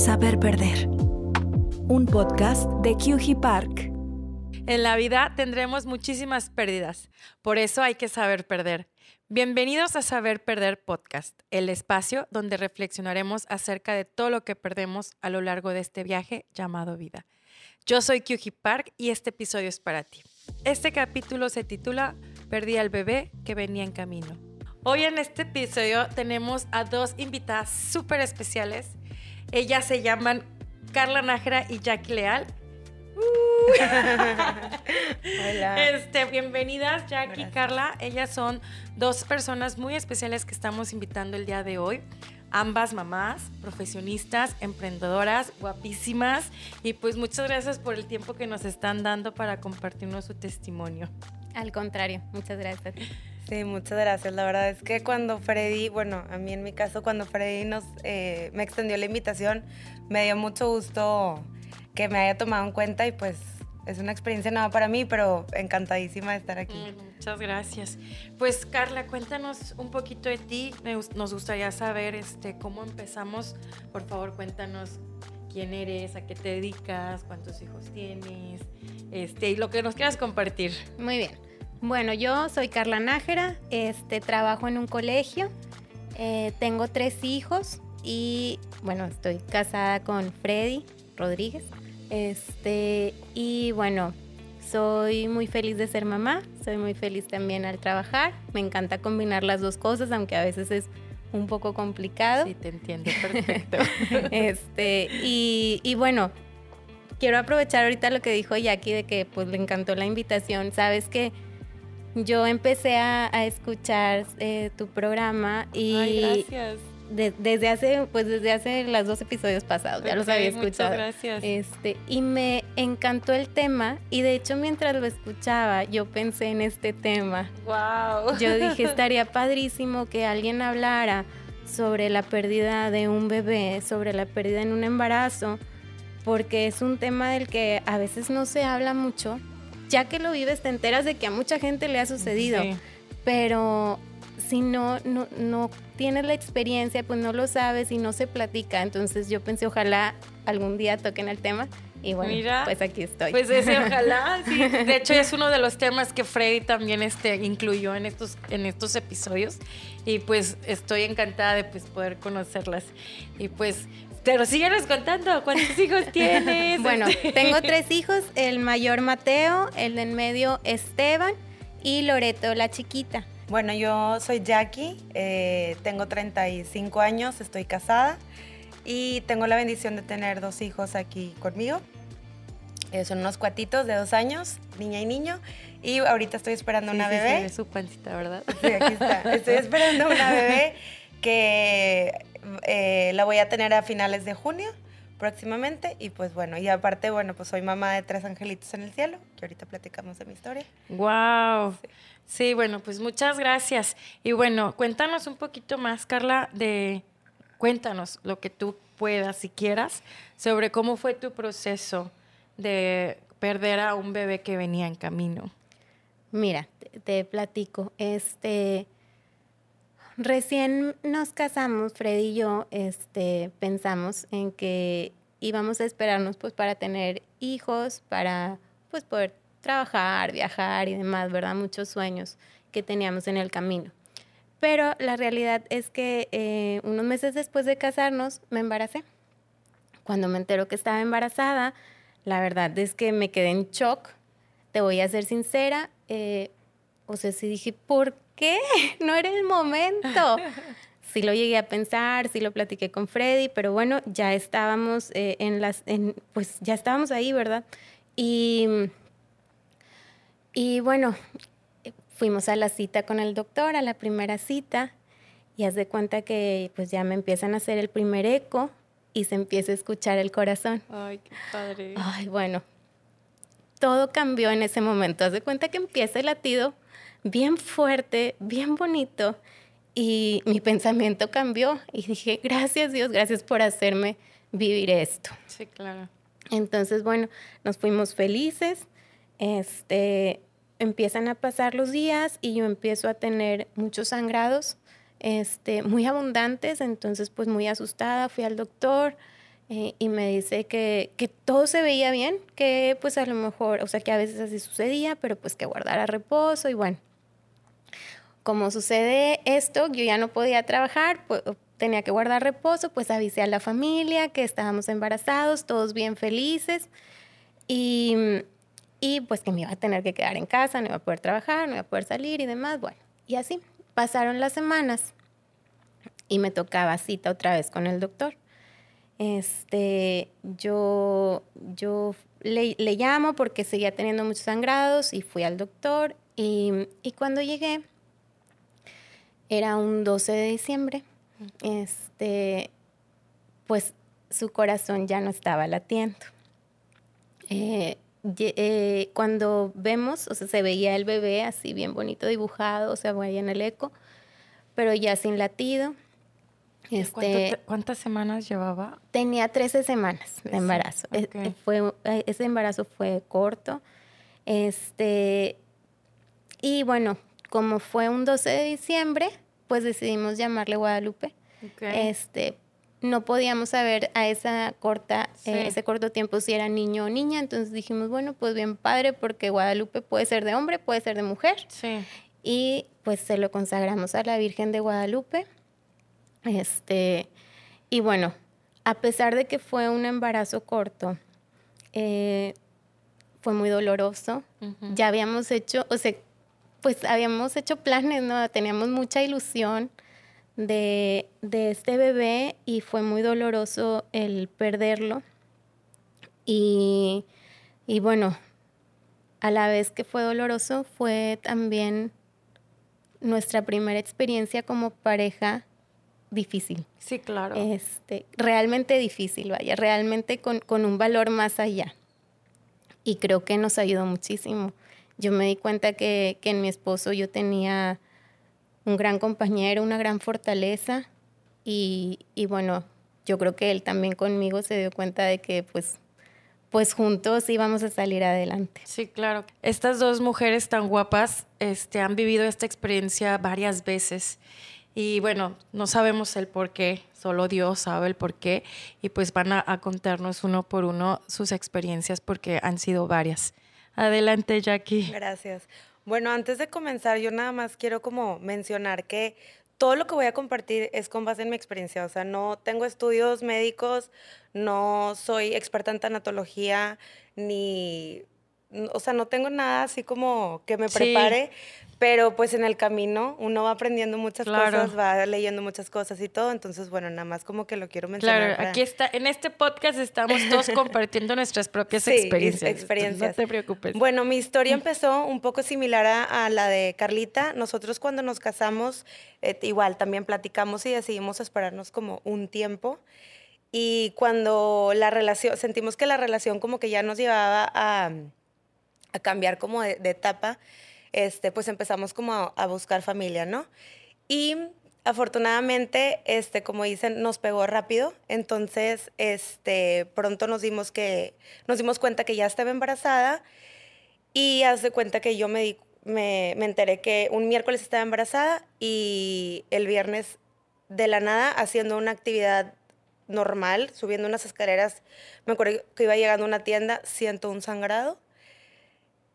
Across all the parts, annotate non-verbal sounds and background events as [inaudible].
Saber Perder. Un podcast de QG Park. En la vida tendremos muchísimas pérdidas, por eso hay que saber perder. Bienvenidos a Saber Perder Podcast, el espacio donde reflexionaremos acerca de todo lo que perdemos a lo largo de este viaje llamado vida. Yo soy QG Park y este episodio es para ti. Este capítulo se titula Perdí al bebé que venía en camino. Hoy en este episodio tenemos a dos invitadas súper especiales. Ellas se llaman Carla Nájera y Jackie Leal. [laughs] Hola. Este, bienvenidas, Jackie y Carla. Ellas son dos personas muy especiales que estamos invitando el día de hoy. Ambas mamás, profesionistas, emprendedoras, guapísimas. Y pues muchas gracias por el tiempo que nos están dando para compartirnos su testimonio. Al contrario, muchas gracias. Sí, muchas gracias. La verdad es que cuando Freddy, bueno, a mí en mi caso, cuando Freddy nos, eh, me extendió la invitación, me dio mucho gusto que me haya tomado en cuenta y pues es una experiencia nueva para mí, pero encantadísima de estar aquí. Mm, Muchas gracias. Pues Carla, cuéntanos un poquito de ti. Nos gustaría saber este, cómo empezamos. Por favor, cuéntanos quién eres, a qué te dedicas, cuántos hijos tienes, este, y lo que nos quieras compartir. Muy bien. Bueno, yo soy Carla Nájera, este, trabajo en un colegio, eh, tengo tres hijos y bueno, estoy casada con Freddy Rodríguez. Este, y bueno, soy muy feliz de ser mamá, soy muy feliz también al trabajar, me encanta combinar las dos cosas, aunque a veces es un poco complicado. Sí, te entiendo, [laughs] perfecto. Este, y, y bueno, quiero aprovechar ahorita lo que dijo Jackie de que pues le encantó la invitación. Sabes que yo empecé a, a escuchar eh, tu programa y Ay, gracias. de- desde hace, pues desde hace los dos episodios pasados, ya los había muchas escuchado. gracias. Este, y me encantó el tema y de hecho mientras lo escuchaba yo pensé en este tema. wow. Yo dije, [laughs] estaría padrísimo que alguien hablara sobre la pérdida de un bebé, sobre la pérdida en un embarazo, porque es un tema del que a veces no se habla mucho. Ya que lo vives, te enteras de que a mucha gente le ha sucedido, Sí. pero si no, no, no tienes la experiencia, pues no lo sabes y no se platica. Entonces yo pensé, ojalá algún día toquen el tema y bueno, Mira, pues aquí estoy. Pues ese, [laughs] ojalá, sí. De hecho, es uno de los temas que Freddy también este, incluyó en estos, en estos episodios. Y pues estoy encantada de pues, poder conocerlas. Y pues, pero síguenos contando, ¿cuántos hijos [laughs] tienes? Bueno, Este, tengo tres hijos, el mayor Mateo, el del medio Esteban y Loreto, la chiquita. Bueno, yo soy Jackie, eh, tengo 35 años, estoy casada y tengo la bendición de tener dos hijos aquí conmigo. Eh, son unos cuatitos de dos años, niña y niño, y ahorita estoy esperando Sí, una sí, bebé. ve su pancita, ¿verdad? Sí, aquí está. Estoy esperando una bebé que eh, la voy a tener a finales de junio próximamente y pues bueno, y aparte, bueno, pues soy mamá de tres angelitos en el cielo, que ahorita platicamos de mi historia. Wow. Sí, bueno, pues muchas gracias. Y bueno, cuéntanos un poquito más, Carla, de cuéntanos lo que tú puedas, si quieras, sobre cómo fue tu proceso de perder a un bebé que venía en camino. Mira, te, te platico. Este, recién nos casamos, Freddy y yo, este, pensamos en que íbamos a esperarnos, pues, para tener hijos, para, pues, poder trabajar, viajar y demás, ¿verdad? Muchos sueños que teníamos en el camino. Pero la realidad es que eh, unos meses después de casarnos me embaracé. Cuando me entero que estaba embarazada, la verdad es que me quedé en shock. Te voy a ser sincera. eh, o sea, sí dije, ¿por qué? [laughs] No era el momento. Sí lo llegué a pensar, sí lo platiqué con Freddy, pero bueno, ya estábamos eh, en las, en, pues ya estábamos ahí, ¿verdad? Y, y bueno, fuimos a la cita con el doctor, a la primera cita, y haz de cuenta que pues ya me empiezan a hacer el primer eco y se empieza a escuchar el corazón. Ay, qué padre. Ay, bueno, todo cambió en ese momento. Haz de cuenta que empieza el latido bien fuerte, bien bonito, y mi pensamiento cambió y dije, gracias Dios, gracias por hacerme vivir esto. Sí, claro. Entonces, bueno, nos fuimos felices. Este, empiezan a pasar los días y yo empiezo a tener muchos sangrados, este, muy abundantes. Entonces, pues muy asustada, fui al doctor. eh, y me dice que, que todo se veía bien, que pues a lo mejor, o sea, que a veces así sucedía, pero pues que guardara reposo y bueno. Como sucede esto, yo ya no podía trabajar, pues, tenía que guardar reposo, pues avisé a la familia que estábamos embarazados, todos bien felices y, y pues que me iba a tener que quedar en casa, no iba a poder trabajar, no iba a poder salir y demás, bueno, y así pasaron las semanas y me tocaba cita otra vez con el doctor. Este, yo, yo le, le llamo porque seguía teniendo muchos sangrados y fui al doctor y, y cuando llegué, era un 12 de diciembre, este, pues su corazón ya no estaba latiendo. Eh, eh, cuando vemos, o sea, se veía el bebé así bien bonito dibujado, o sea, veía en el eco, pero ya sin latido. Este, ¿Cuántas semanas llevaba? Tenía 13 semanas de embarazo. E, fue, e, ese embarazo fue corto. Este, y bueno, como fue un 12 de diciembre, pues decidimos llamarle Guadalupe. Este, no podíamos saber a esa corta, eh, ese corto tiempo si era niño o niña, entonces dijimos, bueno, pues bien padre, porque Guadalupe puede ser de hombre, puede ser de mujer. Sí. Y pues se lo consagramos a la Virgen de Guadalupe. Este, y bueno, a pesar de que fue un embarazo corto, eh, fue muy doloroso. Ya habíamos hecho, o sea, pues habíamos hecho planes, ¿no? Teníamos mucha ilusión de, de este bebé y fue muy doloroso el perderlo. Y, y bueno, a la vez que fue doloroso, fue también nuestra primera experiencia como pareja difícil. Sí, claro. Este, realmente difícil, vaya, realmente con, con un valor más allá. Y creo que nos ayudó muchísimo. Yo me di cuenta que, en mi esposo yo tenía un gran compañero, una gran fortaleza y, bueno, yo creo que él también conmigo se dio cuenta de que pues, pues juntos íbamos a salir adelante. Sí, claro. Estas dos mujeres tan guapas este, han vivido esta experiencia varias veces y bueno, no sabemos el por qué, solo Dios sabe el por qué y pues van a contarnos uno por uno sus experiencias porque han sido varias. Adelante, Jackie. Gracias. Bueno, antes de comenzar, yo nada más quiero como mencionar que todo lo que voy a compartir es con base en mi experiencia. O sea, no tengo estudios médicos, no soy experta en tanatología, ni, o sea, no tengo nada así como que me prepare, pero pues en el camino uno va aprendiendo muchas cosas, va leyendo muchas cosas y todo. Entonces, bueno, nada más como que lo quiero mencionar. Claro, aquí está, en este podcast estamos todos [laughs] compartiendo nuestras propias experiencias. experiencias. No te preocupes. Bueno, mi historia empezó un poco similar a, la de Carlita. Nosotros cuando nos casamos, eh, igual también platicamos y decidimos esperarnos como un tiempo. Y cuando la relación, sentimos que la relación como que ya nos llevaba a, a cambiar como de, de etapa, este, pues empezamos como a, buscar familia, ¿no? Y afortunadamente, este, como dicen, nos pegó rápido. Entonces, este, pronto nos dimos que, nos dimos cuenta que ya estaba embarazada y hace cuenta que yo me, me, me enteré que un miércoles estaba embarazada y el viernes de la nada haciendo una actividad normal, subiendo unas escaleras, me acuerdo que iba llegando a una tienda, siento un sangrado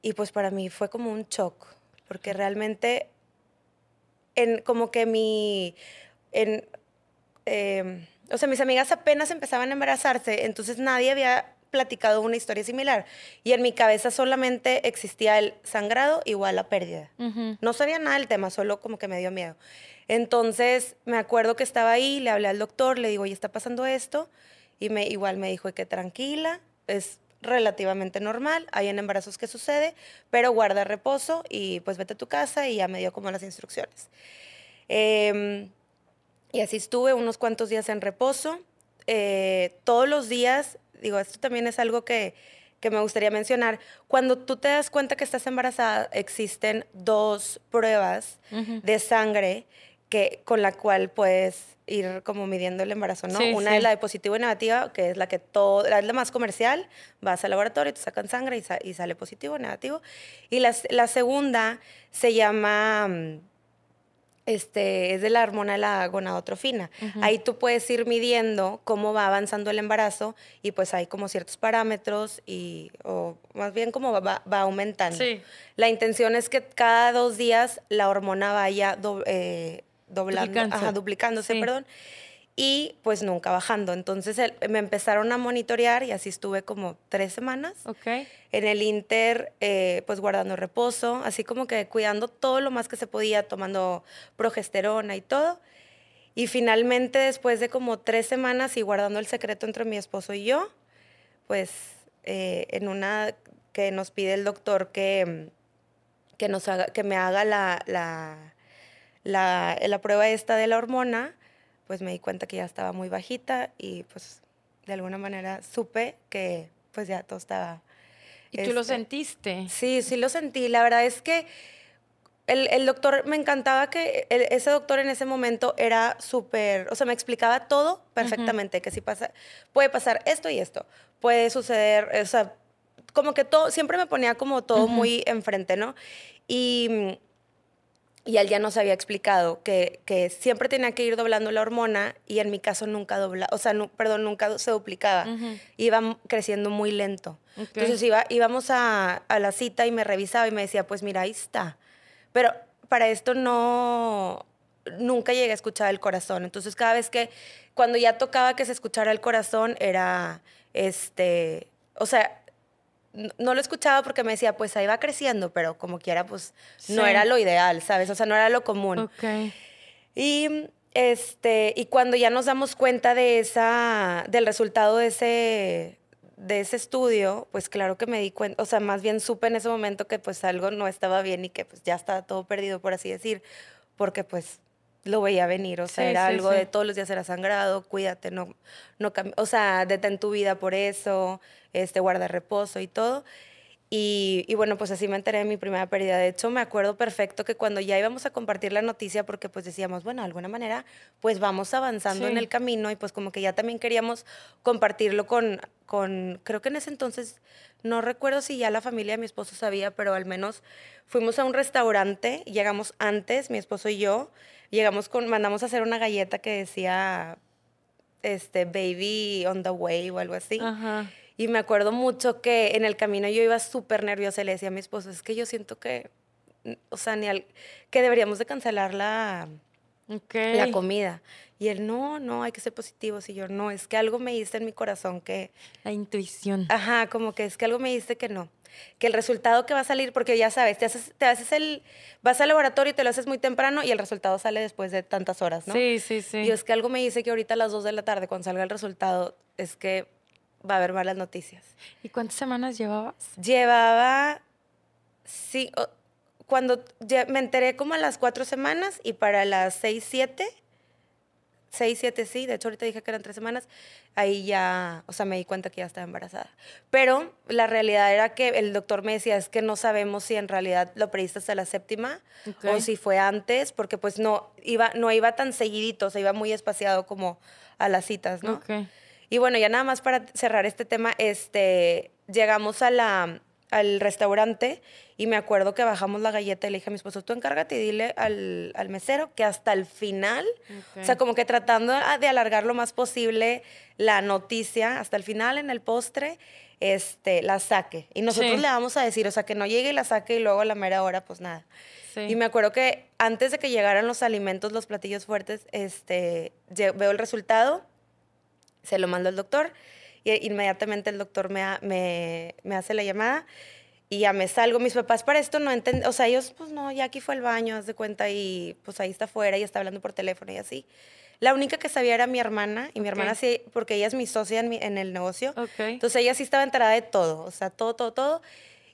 y pues para mí fue como un shock, porque realmente, en, como que mi, en, em, o sea, mis amigas apenas empezaban a embarazarse, entonces nadie había platicado una historia similar. Y en mi cabeza solamente existía el sangrado igual a pérdida. No sabía nada del tema, solo como que me dio miedo. Entonces me acuerdo que estaba ahí, le hablé al doctor, le digo, oye, está pasando esto. Y me, igual me dijo que tranquila, es relativamente normal, hay en embarazos que sucede, pero guarda reposo y pues vete a tu casa y ya me dio como las instrucciones. Em, y así estuve unos cuantos días en reposo. Eh, todos los días, digo, esto también es algo que, que me gustaría mencionar. Cuando tú te das cuenta que estás embarazada, existen dos pruebas de sangre que, con la cual puedes ir como midiendo el embarazo, ¿no? Una es la de positivo y negativa, que es la que todo, es la más comercial, vas al laboratorio, te sacan sangre y, sale positivo o negativo. Y la, la, segunda se llama, mm, este, es de la hormona de la gonadotrofina. Ahí tú puedes ir midiendo cómo va avanzando el embarazo y pues hay como ciertos parámetros y, o más bien cómo va, va aumentando. Sí. La intención es que cada dos días la hormona vaya do- eh, doblando, Duplicándose. ajá, duplicándose, Sí. perdón, y pues nunca bajando. Entonces el- me empezaron a monitorear y así estuve como tres semanas. Ok. En el Inter, eh, pues guardando reposo, así como que cuidando todo lo más que se podía, tomando progesterona y todo. Y finalmente, después de como tres semanas y guardando el secreto entre mi esposo y yo, pues eh, en una que nos pide el doctor que, que, nos haga, que me haga la, la, la, la prueba esta de la hormona, pues me di cuenta que ya estaba muy bajita y pues de alguna manera supe que pues ya todo estaba ¿Y tú lo este, sentiste? Sí, sí lo sentí. La verdad es que el, el doctor, me encantaba que el- ese doctor en ese momento era súper, o sea, me explicaba todo perfectamente, que si pasa, puede pasar esto y esto, puede suceder, o sea, como que todo, siempre me ponía como todo muy enfrente, ¿no? Y, y él ya nos había explicado que, que siempre tenía que ir doblando la hormona y en mi caso nunca dobla, o sea, nu- perdón, nunca se duplicaba, iba creciendo muy lento. Entonces iba, íbamos a, a la cita y me revisaba y me decía, pues mira, ahí está. Pero para esto no, nunca llegué a escuchar el corazón. Entonces cada vez que, cuando ya tocaba que se escuchara el corazón, era, este, o sea, no lo escuchaba porque me decía, pues ahí va creciendo, pero como quiera, pues no era lo ideal, ¿sabes? O sea, no era lo común. Y este, y cuando ya nos damos cuenta de esa, del resultado de ese, de ese estudio, pues claro que me di cuenta, o sea, más bien supe en ese momento que pues algo no estaba bien y que pues ya estaba todo perdido, por así decir, porque pues lo veía venir, o sea, Sí, era sí, algo sí. de todos los días era sangrado, cuídate, no, no, o sea, detén tu vida por eso, este, guarda reposo y todo. Y, y bueno, pues así me enteré de mi primera pérdida. De hecho, me acuerdo perfecto que cuando ya íbamos a compartir la noticia, porque pues decíamos, bueno, de alguna manera, pues vamos avanzando en Sí. el camino y pues como que ya también queríamos compartirlo con, con, creo que en ese entonces, no recuerdo si ya la familia de mi esposo sabía, pero al menos fuimos a un restaurante, llegamos antes, mi esposo y yo, llegamos con, mandamos a hacer una galleta que decía, este, baby on the way o algo así. Ajá. Y me acuerdo mucho que en el camino yo iba súper nerviosa y le decía a mi esposo, es que yo siento que, o sea, ni al- que deberíamos de cancelar la, Ok. la comida. Y él, no, no, hay que ser positivos. Y yo, no, es que algo me dice en mi corazón que, La intuición. ajá, como que es que algo me dice que no. Que el resultado que va a salir, porque ya sabes, te haces, te haces el, vas al laboratorio y te lo haces muy temprano y el resultado sale después de tantas horas, ¿no? Sí, sí, sí. Y es que algo me dice que ahorita a las 2 de la tarde, cuando salga el resultado, es que va a haber malas noticias. ¿Y cuántas semanas llevabas? Llevaba, sí, cuando ya me enteré como a las cuatro semanas y para las seis, siete, seis, siete, sí, de hecho ahorita dije que eran tres semanas, ahí ya, o sea, me di cuenta que ya estaba embarazada. Pero la realidad era que el doctor me decía, es que no sabemos si en realidad lo pediste hasta la séptima Ok. o si fue antes, porque pues no iba, no iba tan seguidito, o sea, iba muy espaciado como a las citas, ¿no? Ok. Y bueno, ya nada más para cerrar este tema, este, llegamos a la, al restaurante y me acuerdo que bajamos la galleta y le dije a mi esposo, tú encárgate y dile al, al mesero que hasta el final, o sea, como que tratando de alargar lo más posible la noticia, hasta el final en el postre, este, la saque. Y nosotros Sí. le vamos a decir, o sea, que no llegue y la saque y luego a la mera hora, pues nada. Sí. Y me acuerdo que antes de que llegaran los alimentos, los platillos fuertes, este, veo el resultado, se lo mando al doctor y inmediatamente el doctor me, me, me hace la llamada y ya me salgo. Mis papás para esto no entienden, o sea, ellos, pues no, ya aquí fue al baño, haz de cuenta, y pues ahí está afuera y está hablando por teléfono y así. La única que sabía era mi hermana, y mi hermana Ok. sí, porque ella es mi socia en, mi- en el negocio. Ok. Entonces ella sí estaba enterada de todo, o sea, todo, todo, todo.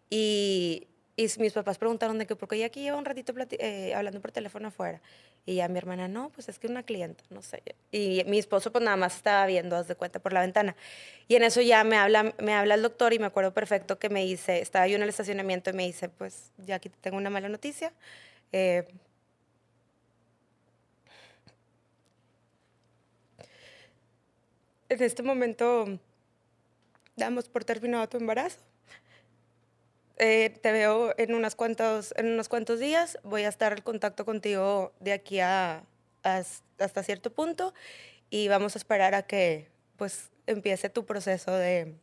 Y, y mis papás preguntaron de que, porque ella aquí lleva un ratito eh, hablando por teléfono afuera. Y ya mi hermana, no, pues es que una clienta, no sé. Y mi esposo pues nada más estaba viendo, haz de cuenta, por la ventana. Y en eso ya me habla, me habla el doctor y me acuerdo perfecto que me dice, estaba yo en el estacionamiento y me dice, pues ya aquí te tengo una mala noticia. Eh, en este momento damos por terminado tu embarazo. Eh, te veo en, unas cuantos, en unos cuantos días, voy a estar en contacto contigo de aquí a, a- hasta cierto punto y vamos a esperar a que pues empiece tu proceso de,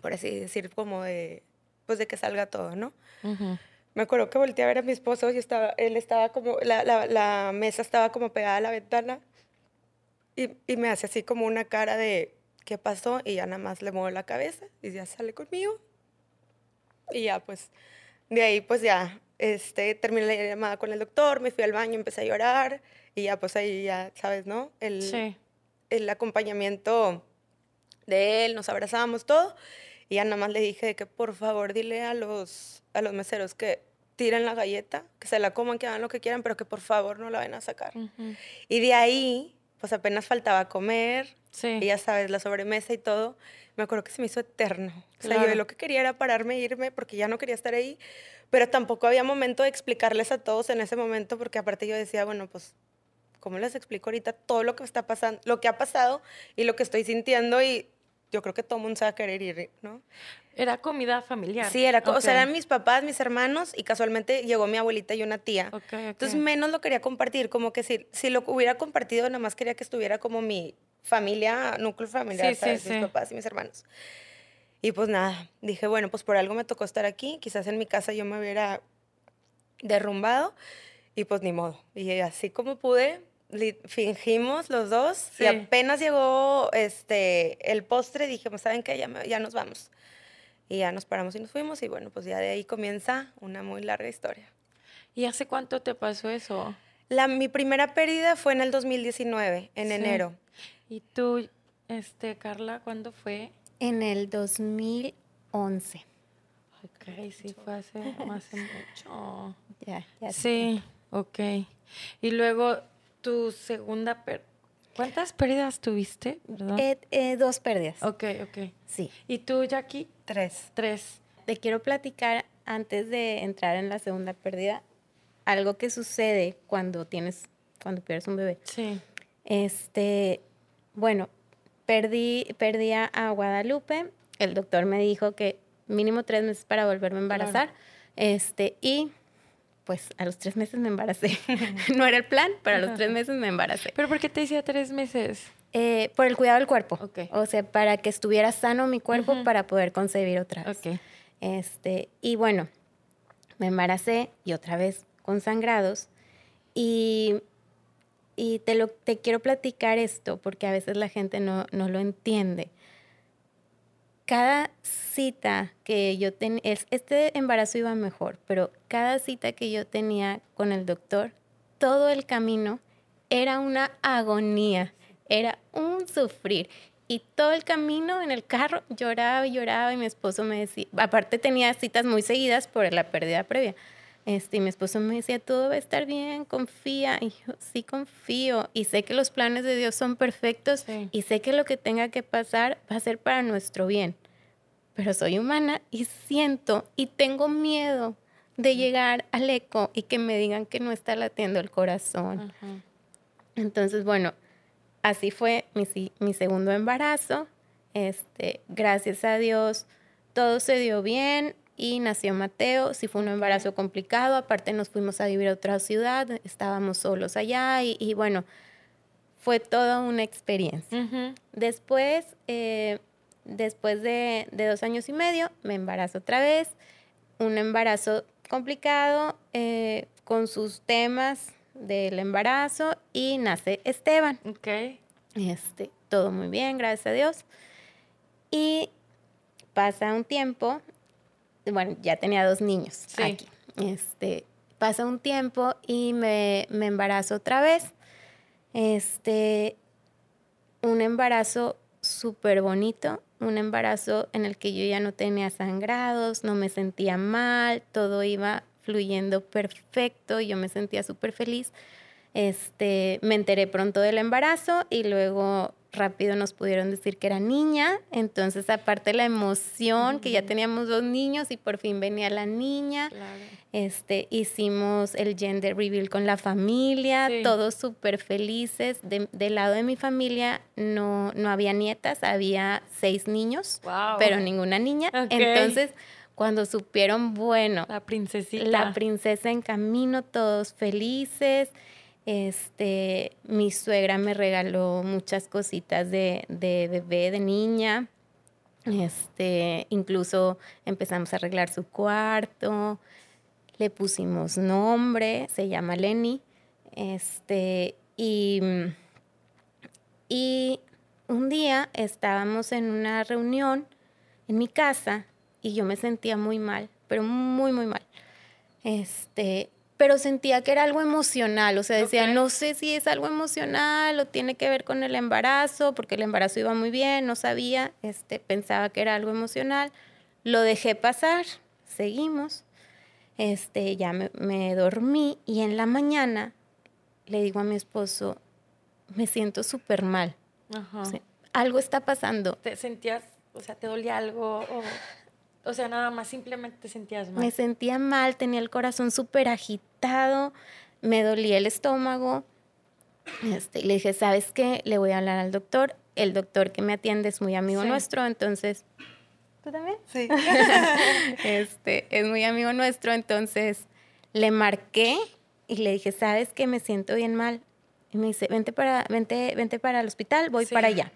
por así decir, como de, pues de que salga todo, ¿no? Me acuerdo que volteé a ver a mi esposo y estaba, él estaba como, la, la, la mesa estaba como pegada a la ventana y, y me hace así como una cara de, ¿qué pasó? Y ya nada más le muevo la cabeza y ya sale conmigo. Y ya pues, de ahí pues ya, este, terminé la llamada con el doctor, me fui al baño, empecé a llorar y ya pues ahí ya, ¿sabes, no? El, Sí. el acompañamiento de él, nos abrazamos todo y ya nada más le dije que por favor dile a los, a los meseros que tiren la galleta, que se la coman, que hagan lo que quieran, pero que por favor no la vayan a sacar. Y de ahí, pues apenas faltaba comer, Sí. y ya sabes, la sobremesa y todo. Me acuerdo que se me hizo eterno. O sea, Claro. yo lo que quería era pararme e irme porque ya no quería estar ahí, pero tampoco había momento de explicarles a todos en ese momento porque aparte yo decía, bueno, pues, ¿cómo les explico ahorita todo lo que está pasando, lo que ha pasado y lo que estoy sintiendo? Y yo creo que todo mundo se va a querer ir, ¿no? Era comida familiar. Sí, era, co- o sea, eran mis papás, mis hermanos y casualmente llegó mi abuelita y una tía. Ok, ok. Entonces menos lo quería compartir, como que si, si lo hubiera compartido, nada más quería que estuviera como mi familia, núcleo familiar, Sí, sí, ¿sabes? sí. mis papás y mis hermanos. Y pues nada, dije, bueno, pues por algo me tocó estar aquí, quizás en mi casa yo me hubiera derrumbado y pues ni modo. Y así como pude, fingimos los dos Sí. y apenas llegó este, el postre, dijimos, ¿saben qué? Ya, me- ya nos vamos. Y ya nos paramos y nos fuimos y bueno, pues ya de ahí comienza una muy larga historia. ¿Y hace cuánto te pasó eso? La, mi primera pérdida fue en el 2019, en Sí. enero. ¿Y tú, este, Carla, cuándo fue? En el 2011. Ok, sí, fue hace, hace mucho. Ya, ya. Sí, ok. Y luego tu segunda per- ¿Cuántas pérdidas tuviste? Perdón. Eh, eh, dos pérdidas. ok, ok. Sí. ¿Y tú, Jackie? Tres. Tres. Te quiero platicar antes de entrar en la segunda pérdida algo que sucede cuando tienes cuando pierdes un bebé. Sí. Este, bueno, perdí perdí a, a Guadalupe. El doctor me dijo que mínimo tres meses para volverme a embarazar. Este y pues a los tres meses me embaracé. [laughs] no era el plan, pero a los tres meses me embaracé. ¿Pero por qué te decía tres meses? Eh, por el cuidado del cuerpo. Ok. O sea, para que estuviera sano mi cuerpo para poder concebir otra vez. Ok. Este, y bueno, me embaracé y otra vez con sangrados. Y, y te, lo, te quiero platicar esto porque a veces la gente no, no lo entiende. Cada cita que yo tenía, este embarazo iba mejor, pero cada cita que yo tenía con el doctor, todo el camino era una agonía, era un sufrir. Y todo el camino en el carro lloraba y lloraba y mi esposo me decía, aparte tenía citas muy seguidas por la pérdida previa. Este, y mi esposo me decía, todo va a estar bien, confía. Y yo, sí confío. Y sé que los planes de Dios son perfectos Sí. y sé que lo que tenga que pasar va a ser para nuestro bien. Pero soy humana y siento y tengo miedo de llegar al eco y que me digan que no está latiendo el corazón. Ajá. Entonces, bueno, así fue mi, mi segundo embarazo. Este, gracias a Dios, todo se dio bien y nació Mateo. Sí fue un embarazo complicado, aparte nos fuimos a vivir a otra ciudad, estábamos solos allá y, y bueno, fue toda una experiencia. Después, eh, después de, de dos años y medio, me embarazo otra vez. Un embarazo complicado eh, con sus temas del embarazo y nace Esteban. Ok. Este, todo muy bien, gracias a Dios. Y pasa un tiempo, bueno, ya tenía dos niños Sí. aquí. Este, pasa un tiempo y me, me embarazo otra vez. Este, un embarazo súper bonito, un embarazo en el que yo ya no tenía sangrados, no me sentía mal, todo iba fluyendo perfecto, yo me sentía súper feliz. Este, me enteré pronto del embarazo y luego rápido nos pudieron decir que era niña, entonces aparte la emoción que ya teníamos dos niños y por fin venía la niña, Claro. este, hicimos el gender reveal con la familia, Sí. todos súper felices. De- del lado de mi familia no, no había nietas, había seis niños, Wow. pero ninguna niña. Ok. Entonces, Cuando supieron, bueno, La princesita. la princesa en camino, todos felices. Este, mi suegra me regaló muchas cositas de, de bebé, de niña. Este, incluso empezamos a arreglar su cuarto, le pusimos nombre, se llama Lenny. Este, y, y un día estábamos en una reunión en mi casa y yo me sentía muy mal, pero muy, muy mal. Este, pero sentía que era algo emocional, o sea, decía, no sé si es algo emocional o tiene que ver con el embarazo, porque el embarazo iba muy bien, no sabía, este, pensaba que era algo emocional. Lo dejé pasar, seguimos, este, ya me, me dormí y en la mañana le digo a mi esposo, me siento súper mal, Ajá. o sea, algo está pasando. ¿Te sentías, o sea, te dolía algo? O, o sea, nada más simplemente te sentías mal. Me sentía mal, tenía el corazón súper agitado, me dolía el estómago. Este, y le dije, ¿sabes qué? Le voy a hablar al doctor. El doctor que me atiende es muy amigo Sí. nuestro, entonces... ¿Tú también? Sí. [laughs] este, es muy amigo nuestro, entonces le marqué y le dije, ¿sabes qué? Me siento bien mal. Y me dice, vente para, vente, vente para el hospital, voy Sí. para allá.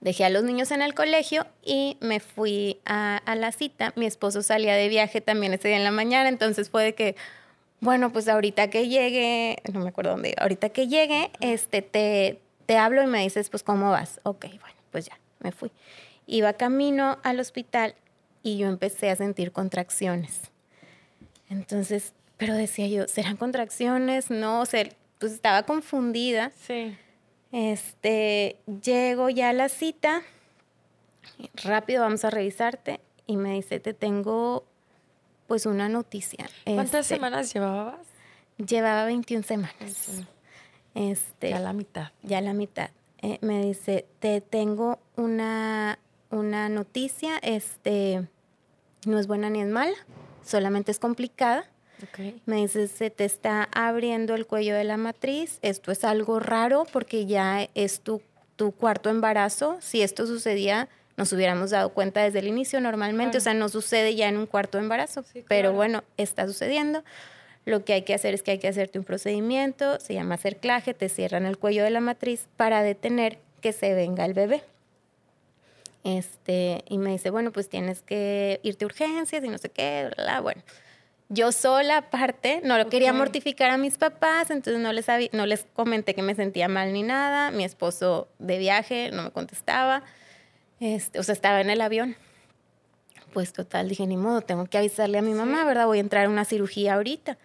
Dejé a los niños en el colegio y me fui a, la cita. Mi esposo salía de viaje también ese día en la mañana, entonces fue de que, bueno, pues ahorita que llegue, no me acuerdo dónde ahorita que llegue, este, te, te hablo y me dices, pues, ¿cómo vas? Ok, bueno, pues ya, me fui. Iba camino al hospital y yo empecé a sentir contracciones. Entonces, pero decía yo, ¿serán contracciones? No, o sea, pues estaba confundida. Sí. Este, llego ya a la cita, rápido vamos a revisarte y me dice, te tengo pues una noticia. ¿Cuántas Este, semanas llevabas? Llevaba 21 semanas. Este, Ya la mitad. ya la mitad. Eh, me dice, te tengo una, una noticia, este, no es buena ni es mala, solamente es complicada. Ok. Me dice, se te está abriendo el cuello de la matriz. Esto es algo raro porque ya es tu, tu cuarto embarazo. Si esto sucedía, nos hubiéramos dado cuenta desde el inicio normalmente. Claro. O sea, no sucede ya en un cuarto embarazo. Sí, Pero claro. bueno, está sucediendo. Lo que hay que hacer es que hay que hacerte un procedimiento, se llama cerclaje, te cierran el cuello de la matriz para detener que se venga el bebé. Este, y me dice, bueno, pues tienes que irte a urgencias y no sé qué, bla, bla, bueno. Yo sola, aparte, no lo quería mortificar a mis papás, entonces no les, no les comenté que me sentía mal ni nada. Mi esposo de viaje no me contestaba, este, o sea, estaba en el avión. Pues total, dije, ni modo, tengo que avisarle a mi mamá, ¿verdad? Voy a entrar a una cirugía ahorita.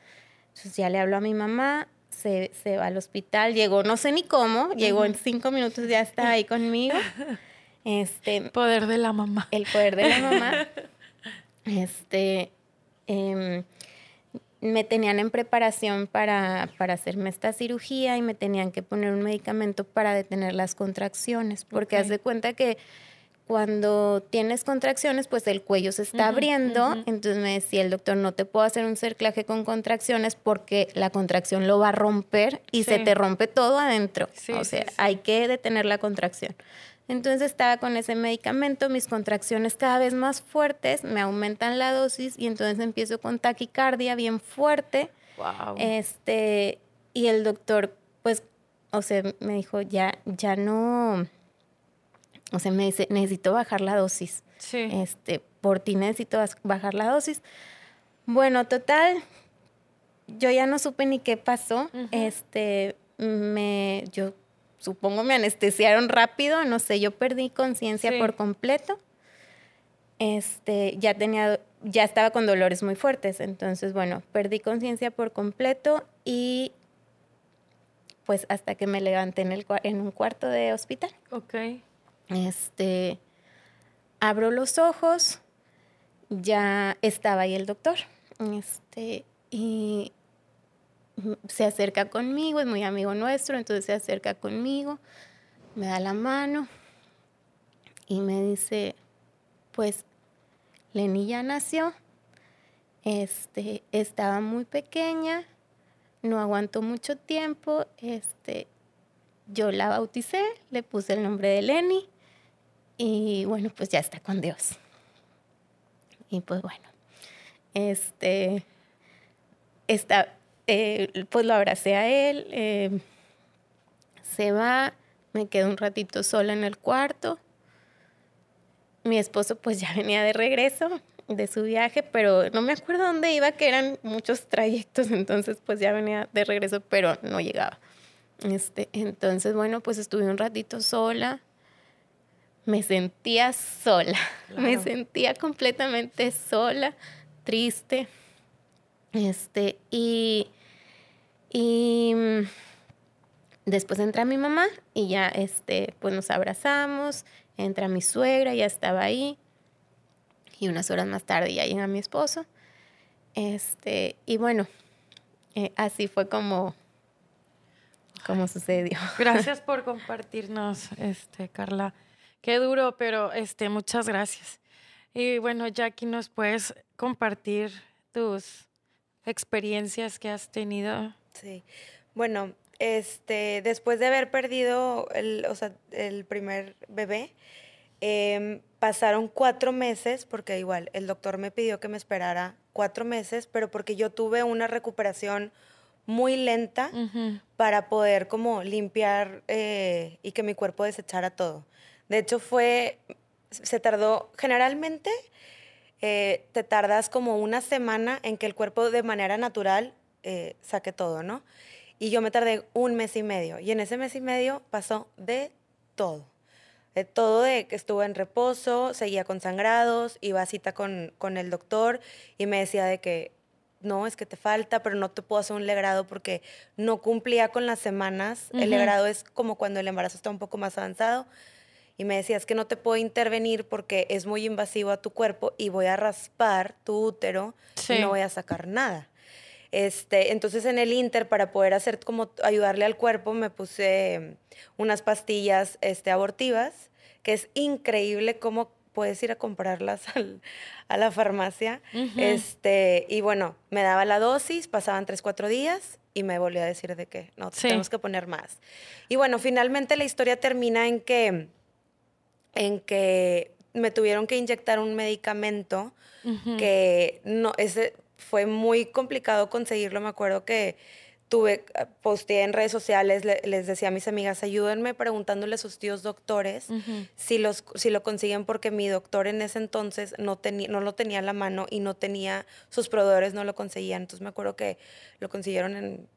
Entonces ya le hablo a mi mamá, se, se va al hospital, llegó, no sé ni cómo, llegó en cinco minutos, ya está ahí conmigo. [laughs] Este, Poder de la mamá. el poder de la mamá. [laughs] Este, em, me tenían en preparación para, para hacerme esta cirugía y me tenían que poner un medicamento para detener las contracciones, porque Ok. haz de cuenta que cuando tienes contracciones, pues el cuello se está abriendo, entonces me decía el doctor, no te puedo hacer un cerclaje con contracciones porque la contracción lo va a romper y se te rompe todo adentro. Sí, o sea, sí. hay que detener la contracción. Entonces estaba con ese medicamento, mis contracciones cada vez más fuertes, me aumentan la dosis y entonces empiezo con taquicardia bien fuerte. Wow. Este, y el doctor, pues, o sea, me dijo, ya, ya no, o sea, me dice, necesito bajar la dosis. sí. Este, por ti necesito bajar la dosis. Bueno, total, yo ya no supe ni qué pasó. Este, me, yo supongo me anestesiaron rápido, no sé, yo perdí conciencia Sí. por completo. Este, ya tenía, ya estaba con dolores muy fuertes, entonces, bueno, perdí conciencia por completo y pues hasta que me levanté en, el, en un cuarto de hospital. ok. Este, abro los ojos, ya estaba ahí el doctor, este, y se acerca conmigo, es muy amigo nuestro, entonces se acerca conmigo, me da la mano y me dice, pues, Lenny ya nació, este, estaba muy pequeña, no aguantó mucho tiempo, este, yo la bauticé, le puse el nombre de Lenny y bueno, pues ya está con Dios. Y pues bueno, este, está, eh, pues lo abracé a él, eh, se va, me quedo un ratito sola en el cuarto. Mi esposo pues ya venía de regreso de su viaje, pero no me acuerdo dónde iba, que eran muchos trayectos, entonces pues ya venía de regreso, pero no llegaba. Este, entonces, bueno, pues estuve un ratito sola. Me sentía sola, [laughs] me sentía completamente sola, triste. Este, y, y mm, después entra mi mamá y ya, este, pues nos abrazamos, entra mi suegra, ya estaba ahí. Y unas horas más tarde ya llega mi esposo. Este, y bueno, eh, así fue como cómo sucedió. [laughs] Gracias por compartirnos, este, Carla. Qué duro, pero este, muchas gracias. Y bueno, Jackie, ¿nos puedes compartir tus experiencias que has tenido? Sí. Bueno, este, después de haber perdido el, o sea, el primer bebé, em, pasaron cuatro meses, porque igual el doctor me pidió que me esperara cuatro meses, pero porque yo tuve una recuperación muy lenta para poder como limpiar eh, y que mi cuerpo desechara todo. De hecho, fue, se tardó, generalmente eh, te tardas como una semana en que el cuerpo de manera natural eh, saque todo, ¿no? Y yo me tardé un mes y medio. Y en ese mes y medio pasó de todo. De todo de que estuve en reposo, seguía con sangrados, iba a cita con, con el doctor y me decía de que no, es que te falta, pero no te puedo hacer un legrado porque no cumplía con las semanas. El legrado es como cuando el embarazo está un poco más avanzado. Y me decías que no te puedo intervenir porque es muy invasivo a tu cuerpo y voy a raspar tu útero y no voy a sacar nada. Este, entonces en el Inter, para poder hacer como ayudarle al cuerpo, me puse unas pastillas este, abortivas, que es increíble cómo puedes ir a comprarlas [laughs] a la farmacia. este, y bueno, me daba la dosis, pasaban tres, cuatro días y me volvió a decir de que no, tenemos que poner más. Y bueno, finalmente la historia termina en que, en que me tuvieron que inyectar un medicamento que no, ese fue muy complicado conseguirlo. Me acuerdo que tuve, posteé en redes sociales, les decía a mis amigas, ayúdenme preguntándole a sus tíos doctores si, los, si lo consiguen porque mi doctor en ese entonces no, tenía no lo tenía a la mano y no tenía, sus proveedores no lo conseguían. Entonces me acuerdo que lo consiguieron en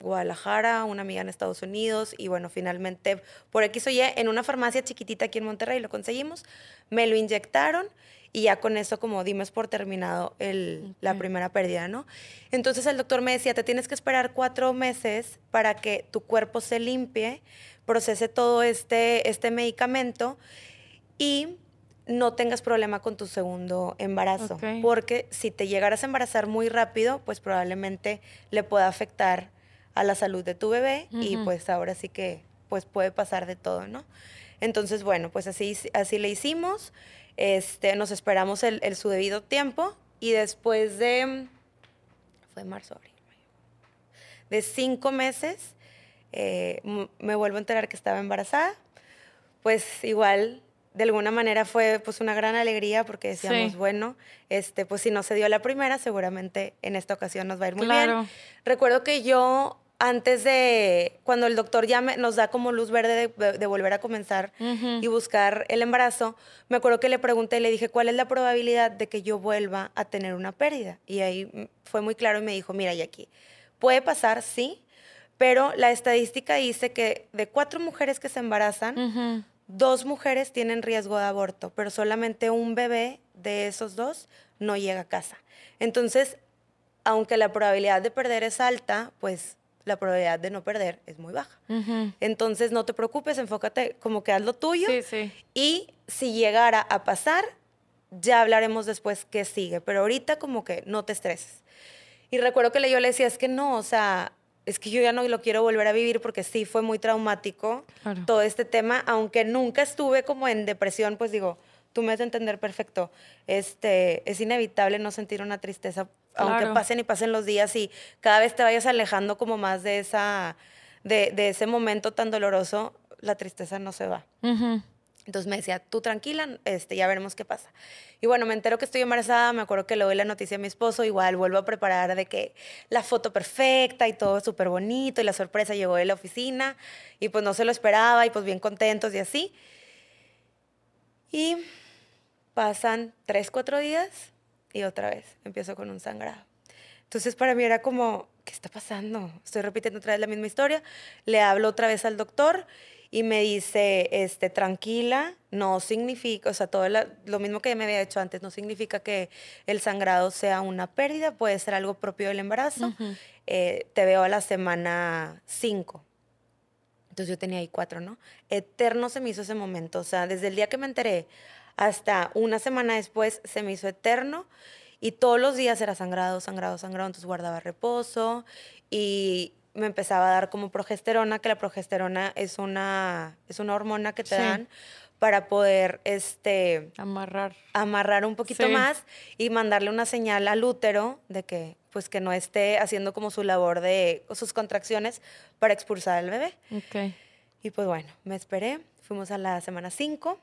Guadalajara, una amiga en Estados Unidos y bueno, finalmente por X o Y en una farmacia chiquitita aquí en Monterrey lo conseguimos, me lo inyectaron y ya con eso como dimos por terminado el, la primera pérdida, ¿no? Entonces el doctor me decía, te tienes que esperar cuatro meses para que tu cuerpo se limpie, procese todo este, este medicamento y no tengas problema con tu segundo embarazo, porque si te llegaras a embarazar muy rápido, pues probablemente le pueda afectar a la salud de tu bebé y pues ahora sí que pues puede pasar de todo, ¿no? Entonces, bueno, pues así, así le hicimos. Este, nos esperamos el, su debido tiempo y después de, fue marzo, abril, de cinco meses, eh, me vuelvo a enterar que estaba embarazada. Pues igual, de alguna manera fue pues una gran alegría porque decíamos, bueno, este, pues si no se dio la primera, seguramente en esta ocasión nos va a ir muy bien. Recuerdo que yo antes de cuando el doctor ya nos da como luz verde de, volver a comenzar y buscar el embarazo, me acuerdo que le pregunté, y le dije, ¿cuál es la probabilidad de que yo vuelva a tener una pérdida? Y ahí fue muy claro y me dijo, mira, aquí puede pasar, sí, pero la estadística dice que de cuatro mujeres que se embarazan, dos mujeres tienen riesgo de aborto, pero solamente un bebé de esos dos no llega a casa. Entonces, aunque la probabilidad de perder es alta, pues la probabilidad de no perder es muy baja. Entonces, no te preocupes, enfócate como que haz lo tuyo. Y si llegara a pasar, ya hablaremos después qué sigue. Pero ahorita como que no te estreses. Y recuerdo que yo le decía, es que no, o sea, es que yo ya no lo quiero volver a vivir porque sí fue muy traumático todo este tema, aunque nunca estuve como en depresión, pues digo, tú me has de entender perfecto. Este, es inevitable no sentir una tristeza aunque pasen y pasen los días y cada vez te vayas alejando como más de, esa, de, ese momento tan doloroso, la tristeza no se va. Entonces me decía, tú tranquila, este, ya veremos qué pasa. Y bueno, me entero que estoy embarazada, me acuerdo que le doy la noticia a mi esposo, igual vuelvo a preparar de que la foto perfecta y todo súper bonito y la sorpresa llegó de la oficina y pues no se lo esperaba y pues bien contentos y así. Y pasan tres, cuatro días y otra vez empiezo con un sangrado. Entonces para mí era como, ¿qué está pasando? Estoy repitiendo otra vez la misma historia. Le hablo otra vez al doctor y me dice, este, tranquila, no significa, o sea, todo lo mismo que ya me había hecho antes, no significa que el sangrado sea una pérdida, puede ser algo propio del embarazo. Eh, te veo a la semana 5. Entonces yo tenía ahí cuatro, ¿no? Eterno se me hizo ese momento, o sea, desde el día que me enteré hasta una semana después se me hizo eterno y todos los días era sangrado, sangrado, sangrado, entonces guardaba reposo y me empezaba a dar como progesterona, que la progesterona es una, es una hormona que te dan para poder este, amarrar. amarrar un poquito más y mandarle una señal al útero de que pues que no esté haciendo como su labor de sus contracciones para expulsar al bebé. Okay. Y pues bueno, me esperé, fuimos a la semana 5,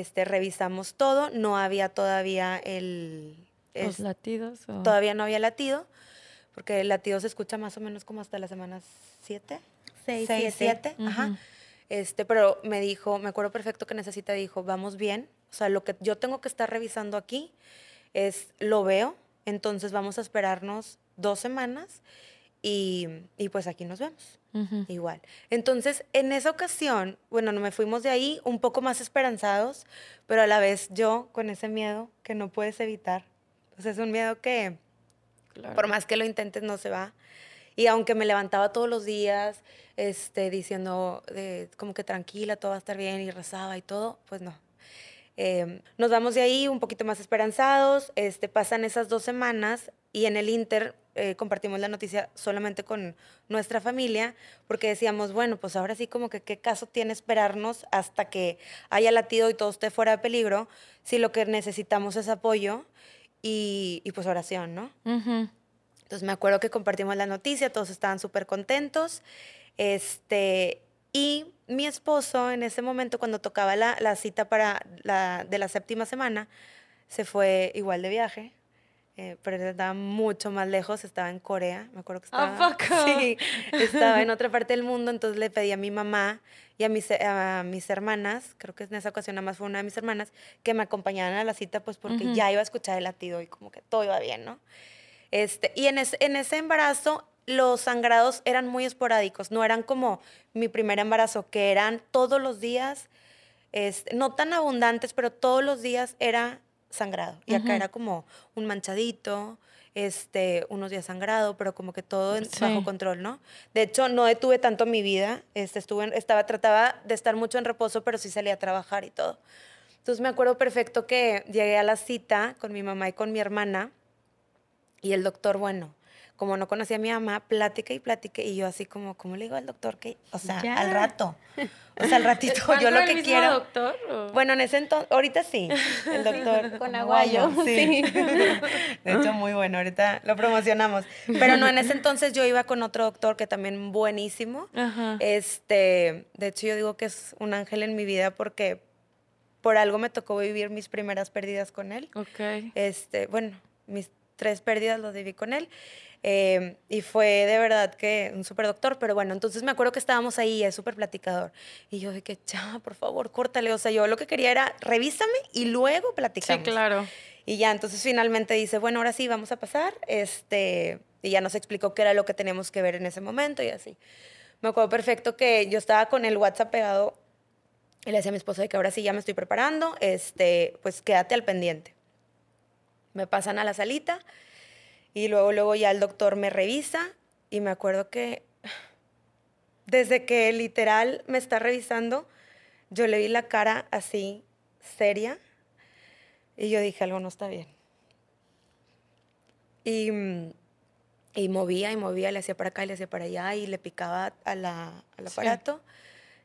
este, revisamos todo, no había todavía el... ¿Los latidos? Todavía no había latido porque el latido se escucha más o menos como hasta la semana 7. 6, 7. Ajá. Este, pero me dijo, me acuerdo perfecto que necesita, dijo, vamos bien. O sea, lo que yo tengo que estar revisando aquí es, lo veo, entonces vamos a esperarnos dos semanas y, y pues aquí nos vemos. Igual. Entonces, en esa ocasión, bueno, me fuimos de ahí un poco más esperanzados, pero a la vez yo con ese miedo que no puedes evitar. O sea, es un miedo que por más que lo intentes, no se va. Y aunque me levantaba todos los días este, diciendo como que tranquila, todo va a estar bien y rezaba y todo, pues no. Em, nos vamos de ahí un poquito más esperanzados, este, pasan esas dos semanas y en el Inter eh, compartimos la noticia solamente con nuestra familia porque decíamos, bueno, pues ahora sí como que qué caso tiene esperarnos hasta que haya latido y todo esté fuera de peligro si lo que necesitamos es apoyo y, pues oración, ¿no? Entonces me acuerdo que compartimos la noticia, todos estaban súper contentos. Este, y mi esposo en ese momento, cuando tocaba la, la cita para la, de la séptima semana, se fue igual de viaje eh, pero estaba mucho más lejos, estaba en Corea, me acuerdo que estaba, [laughs] sí, estaba en [laughs] otra parte del mundo, entonces le pedí a mi mamá y a mis, a mis hermanas, creo que en esa ocasión nada más fue una de mis hermanas, que me acompañaran a la cita, pues porque ya iba a escuchar el latido y como que todo iba bien, ¿no? Este, y en, en ese embarazo los sangrados eran muy esporádicos, no eran como mi primer embarazo, que eran todos los días, este, no tan abundantes, pero todos los días era sangrado. Y acá era como un manchadito, este, unos días sangrado, pero como que todo bajo control, ¿no? De hecho, no detuve tanto mi vida, este, estuve, estaba, trataba de estar mucho en reposo, pero sí salía a trabajar y todo. Entonces me acuerdo perfecto que llegué a la cita con mi mamá y con mi hermana y el doctor, bueno, como no conocía a mi mamá, plática y plática. Y yo así como, ¿cómo le digo al doctor que, o sea, al rato? O sea, al [laughs] ratito, yo lo que quiero. doctor? Bueno, en ese entonces, ahorita sí, el doctor. [laughs] Con aguayo, sí. [laughs] De hecho, muy bueno, ahorita lo promocionamos. Pero no, en ese entonces yo iba con otro doctor que también buenísimo. Este, de hecho, yo digo que es un ángel en mi vida porque por algo me tocó vivir mis primeras pérdidas con él. Ok. Este, bueno, mis tres pérdidas las viví con él. Em, y fue de verdad que un súper doctor, pero bueno, entonces me acuerdo que estábamos ahí, es súper platicador. Y yo dije, ya, por favor, córtale. O sea, yo lo que quería era, revísame y luego platicamos. Sí, claro. Y ya, entonces finalmente dice, bueno, ahora sí, vamos a pasar. Este, y ya nos explicó qué era lo que teníamos que ver en ese momento y así. Me acuerdo perfecto que yo estaba con el WhatsApp pegado y le decía a mi esposo de que ahora sí ya me estoy preparando, este, pues quédate al pendiente. Me pasan a la salita y luego, luego ya el doctor me revisa y me acuerdo que desde que literal me está revisando, yo le vi la cara así, seria, y yo dije, algo no está bien. Y, y movía y movía, le hacía para acá y le hacía para allá y le picaba a la, al aparato.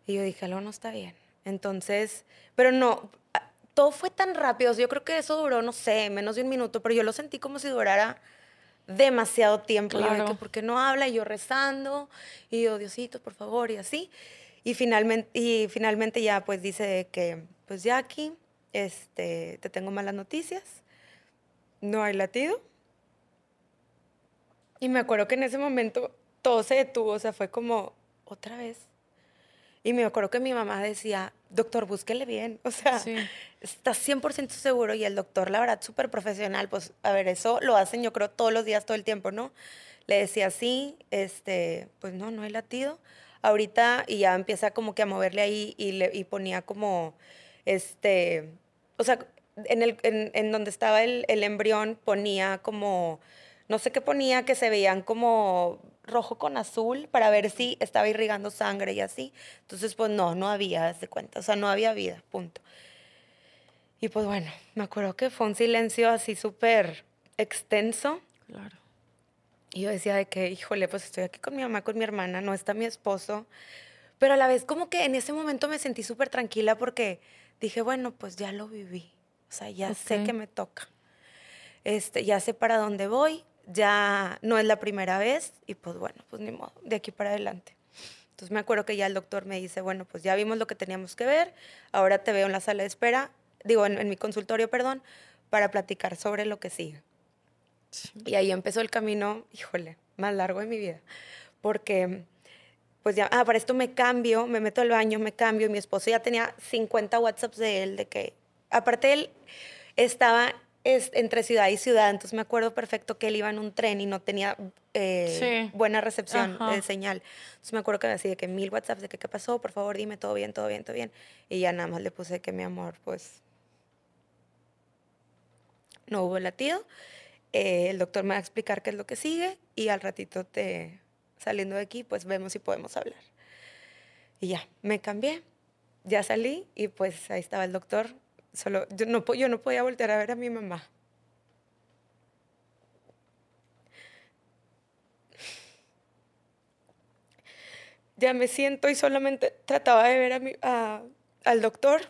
Y yo dije, algo no está bien. Entonces, pero no, todo fue tan rápido. Yo creo que eso duró, no sé, menos de un minuto, pero yo lo sentí como si durara demasiado tiempo. Yo que, ¿por qué no habla? Y yo rezando, y yo, Diosito, por favor, y así. Y finalmente, y finalmente ya pues dice que pues ya aquí, este, te tengo malas noticias, no hay latido. Y me acuerdo que en ese momento todo se detuvo, o sea, fue como, otra vez. Y me acuerdo que mi mamá decía, doctor, búsquele bien, [laughs] o sea, Sí. estás 100% seguro y el doctor, la verdad, súper profesional, pues, a ver, eso lo hacen yo creo todos los días, todo el tiempo, ¿no? Le decía, sí, este, pues no, no hay latido. Ahorita, y ya empieza como que a moverle ahí y, le, y ponía como, este, o sea, en, el, en, en donde estaba el, el embrión ponía como, no sé qué ponía, que se veían como rojo con azul para ver si estaba irrigando sangre y así. Entonces, pues no, no había, de cuenta, o sea, no había vida, punto. Y pues bueno, me acuerdo que fue un silencio así súper extenso. Claro. Y yo decía de que, híjole, pues estoy aquí con mi mamá, con mi hermana, no está mi esposo. Pero a la vez como que en ese momento me sentí súper tranquila porque dije, bueno, pues ya lo viví. O sea, ya sé que me toca. Este, ya sé para dónde voy, ya no es la primera vez y pues bueno, pues ni modo, de aquí para adelante. Entonces me acuerdo que ya el doctor me dice, bueno, pues ya vimos lo que teníamos que ver, ahora te veo en la sala de espera, digo, en, en mi consultorio, perdón, para platicar sobre lo que sigue. Y ahí empezó el camino, híjole, más largo de mi vida. Porque, pues ya, ah, para esto me cambio, me meto al baño, me cambio. Y mi esposo ya tenía 50 WhatsApps de él, de que, aparte él estaba es, entre ciudad y ciudad, entonces me acuerdo perfecto que él iba en un tren y no tenía eh, Sí. buena recepción de señal. Entonces me acuerdo que así de que mil WhatsApps de que, ¿qué pasó? Por favor, dime todo bien, todo bien, todo bien. Y ya nada más le puse que mi amor, pues no hubo latido. Eh, el doctor me va a explicar qué es lo que sigue y al ratito te saliendo de aquí, pues vemos si podemos hablar. Y ya, me cambié, ya salí y pues ahí estaba el doctor. Solo, yo no, yo no podía voltear a ver a mi mamá. Ya me siento y solamente trataba de ver a mi- a- al doctor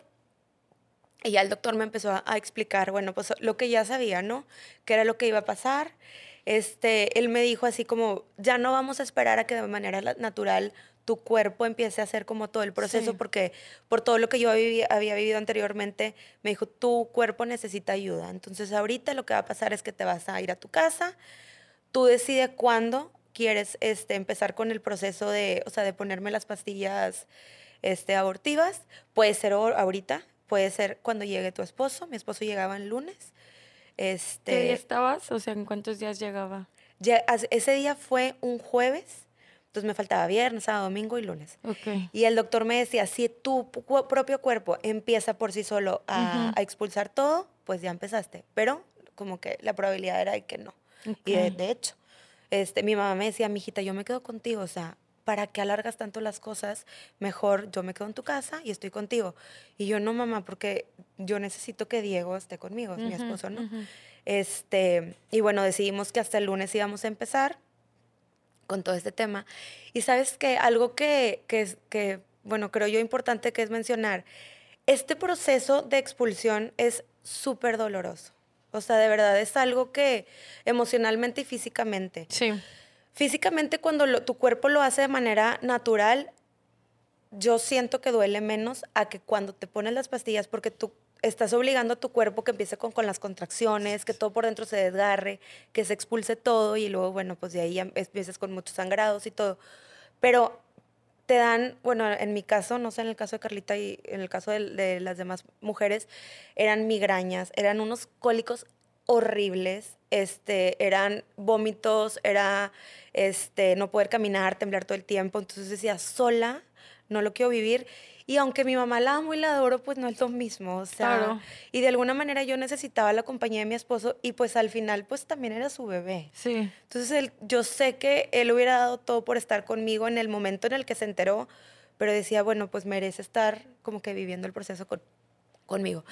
y ya el doctor me empezó a, a explicar, bueno, pues lo que ya sabía, ¿no? Que era lo que iba a pasar. Este, él me dijo así como, ya no vamos a esperar a que de manera natural tu cuerpo empiece a hacer como todo el proceso, Sí. porque por todo lo que yo había vivido anteriormente, me dijo, tu cuerpo necesita ayuda. Entonces ahorita lo que va a pasar es que te vas a ir a tu casa, tú decides cuándo quieres este, empezar con el proceso de, o sea, de ponerme las pastillas este, abortivas. Puede ser ahor- ahorita, puede ser cuando llegue tu esposo. Mi esposo llegaba el lunes. Este, ¿Qué día estabas? O sea, ¿en cuántos días llegaba? ya- ese día fue un jueves, entonces me faltaba viernes, sábado, domingo y lunes. Y el doctor me decía, si tu propio cuerpo empieza por sí solo a, expulsar todo, pues ya empezaste. Pero como que la probabilidad era de que no. Y de, hecho, este, mi mamá me decía, mijita, yo me quedo contigo, o sea, ¿para qué alargas tanto las cosas? Mejor yo me quedo en tu casa y estoy contigo. Y yo no, mamá, porque yo necesito que Diego esté conmigo, mi esposo, ¿no? Este, y bueno, decidimos que hasta el lunes íbamos a empezar con todo este tema. Y sabes que algo que, que, bueno, creo yo importante que es mencionar, este proceso de expulsión es súper doloroso. O sea, de verdad es algo que emocionalmente y físicamente. Sí. Físicamente cuando lo- tu cuerpo lo hace de manera natural, yo siento que duele menos a que cuando te pones las pastillas porque tú estás obligando a tu cuerpo que empiece con, con las contracciones, que todo por dentro se desgarre, que se expulse todo y luego, bueno, pues de ahí empiezas con muchos sangrados y todo. Pero te dan, bueno, en mi caso, no sé, en el caso de Carlita y en el caso de, de las demás mujeres, eran migrañas, eran unos cólicos horribles, este, eran vómitos, era este, no poder caminar, temblar todo el tiempo. Entonces decía, sola, no lo quiero vivir. Y aunque mi mamá la amo y la adoro, pues no es lo mismo. O sea, Claro. y de alguna manera yo necesitaba la compañía de mi esposo y pues al final pues también era su bebé. Sí. Entonces él, yo sé que él hubiera dado todo por estar conmigo en el momento en el que se enteró, pero decía, bueno, pues merece estar como que viviendo el proceso con- conmigo.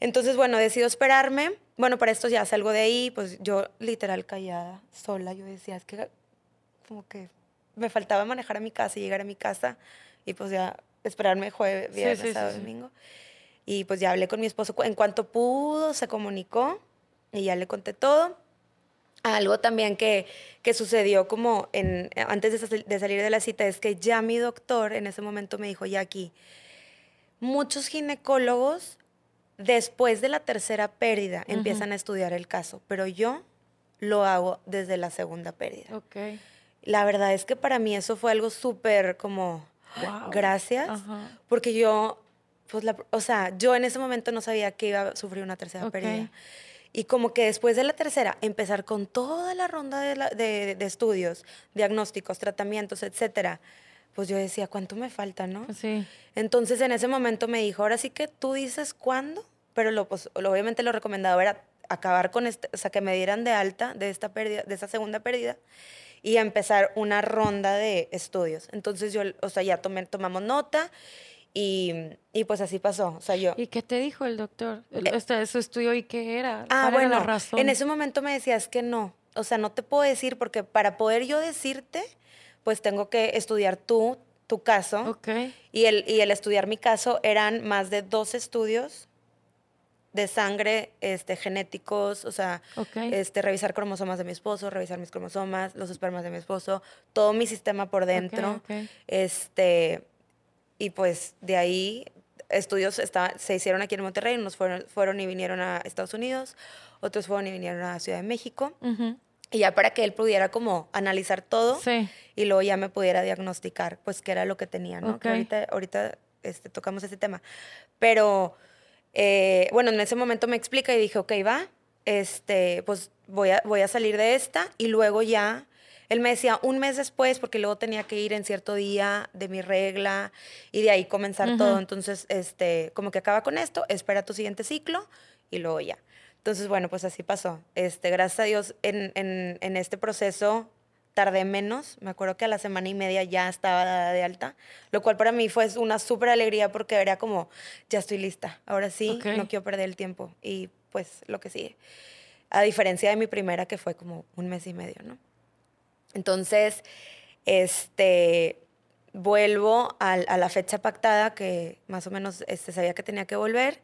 Entonces, bueno, decido esperarme. Bueno, para esto ya salgo de ahí, pues yo literal callada, sola. Yo decía, es que como que me faltaba manejar a mi casa y llegar a mi casa y pues ya esperarme jueves, viernes, sí, sí, sábado, sí. domingo. Y pues ya hablé con mi esposo. En cuanto pudo, se comunicó y ya le conté todo. Algo también que, que sucedió como en, antes de, de salir de la cita es que ya mi doctor en ese momento me dijo, ya aquí, muchos ginecólogos después de la tercera pérdida Ujú. empiezan a estudiar el caso, pero yo lo hago desde la segunda pérdida. Ok. La verdad es que para mí eso fue algo súper como, Wow. gracias, Ajá. porque yo, pues, la, o sea, yo en ese momento no sabía que iba a sufrir una tercera pérdida. Y como que después de la tercera, empezar con toda la ronda de, la- de- de estudios, diagnósticos, tratamientos, etcétera, pues yo decía, ¿cuánto me falta, no? Sí. Entonces en ese momento me dijo, ahora sí que tú dices cuándo, pero lo, pues, obviamente lo recomendado era acabar con este, o sea, que me dieran de alta de esta pérdida, de esa segunda pérdida y empezar una ronda de estudios. Entonces yo, o sea, ya tomé, tomamos nota y, y pues así pasó. O sea, yo... ¿Y qué te dijo el doctor? Eh, este, ¿Su estudio y qué era? Ah, ¿Cuál era bueno, la razón? en ese momento me decías que no. O sea, no te puedo decir porque para poder yo decirte, pues tengo que estudiar tú, tu caso. Ok. Y el, y el estudiar mi caso eran más de dos estudios de sangre este, genéticos, o sea, Ok. este, revisar cromosomas de mi esposo, revisar mis cromosomas, los espermas de mi esposo, todo mi sistema por dentro. Ok, ok. Este, y pues de ahí estudios esta- se hicieron aquí en Monterrey, unos fueron, fueron y vinieron a Estados Unidos, otros fueron y vinieron a Ciudad de México. Ujú. Y ya para que él pudiera como analizar todo Sí. y luego ya me pudiera diagnosticar, pues qué era lo que tenía, ¿no? Que ahorita, ahorita este, tocamos ese tema. Pero, eh, bueno, en ese momento me explica y dije, ok, va, este, pues voy a, voy a salir de esta y luego ya, él me decía un mes después, porque luego tenía que ir en cierto día de mi regla y de ahí comenzar todo. Entonces, este, como que acaba con esto, espera tu siguiente ciclo y luego ya. Entonces, bueno, pues así pasó. Este, gracias a Dios, en, en, en este proceso tardé menos. Me acuerdo que a la semana y media ya estaba dada de alta, lo cual para mí fue una súper alegría porque era como, ya estoy lista. Ahora sí, Ok. no quiero perder el tiempo. Y pues lo que sigue. A diferencia de mi primera, que fue como un mes y medio, ¿no? Entonces, este, vuelvo al- a, la fecha pactada, que más o menos este, sabía que tenía que volver,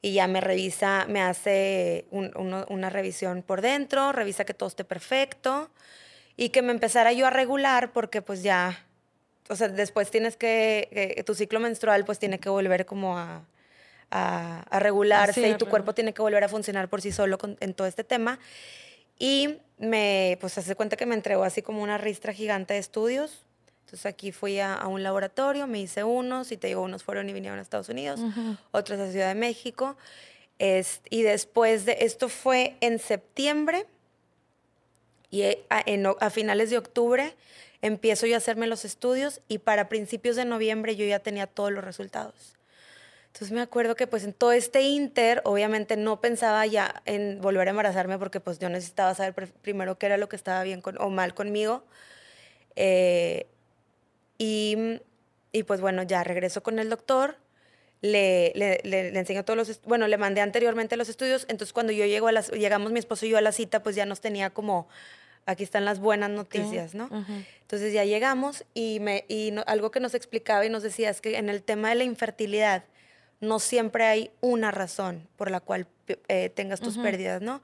y ya me revisa, me hace un- uno- una revisión por dentro, revisa que todo esté perfecto, y que me empezara yo a regular, porque pues ya, o sea, después tienes que, que tu ciclo menstrual pues tiene que volver como a, a, a regularse Sí, y tu cuerpo tiene que volver a funcionar por sí solo con- en todo este tema. Y me, pues hace cuenta que me entregó así como una ristra gigante de estudios. Entonces aquí fui a, a un laboratorio, me hice unos y te digo, unos fueron y vinieron a Estados Unidos, otros a Ciudad de México. Es- y después de, esto fue en septiembre y eh, a, en a finales de octubre empiezo yo a hacerme los estudios y para principios de noviembre yo ya tenía todos los resultados. Entonces me acuerdo que pues en todo este inter, obviamente no pensaba ya en volver a embarazarme porque pues yo necesitaba saber pr- primero qué era lo que estaba bien con- o mal conmigo. Eh, y, y, pues bueno, ya regreso con el doctor, le, le, le, le enseño todos los, bueno, le mandé anteriormente los estudios, entonces cuando yo llego a las, llegamos mi esposo y yo a la cita, pues ya nos tenía como, aquí están las buenas noticias, ¿no? Ujú. Entonces ya llegamos y, me, y no- algo que nos explicaba y nos decía es que en el tema de la infertilidad no siempre hay una razón por la cual eh, tengas tus pérdidas, ¿no?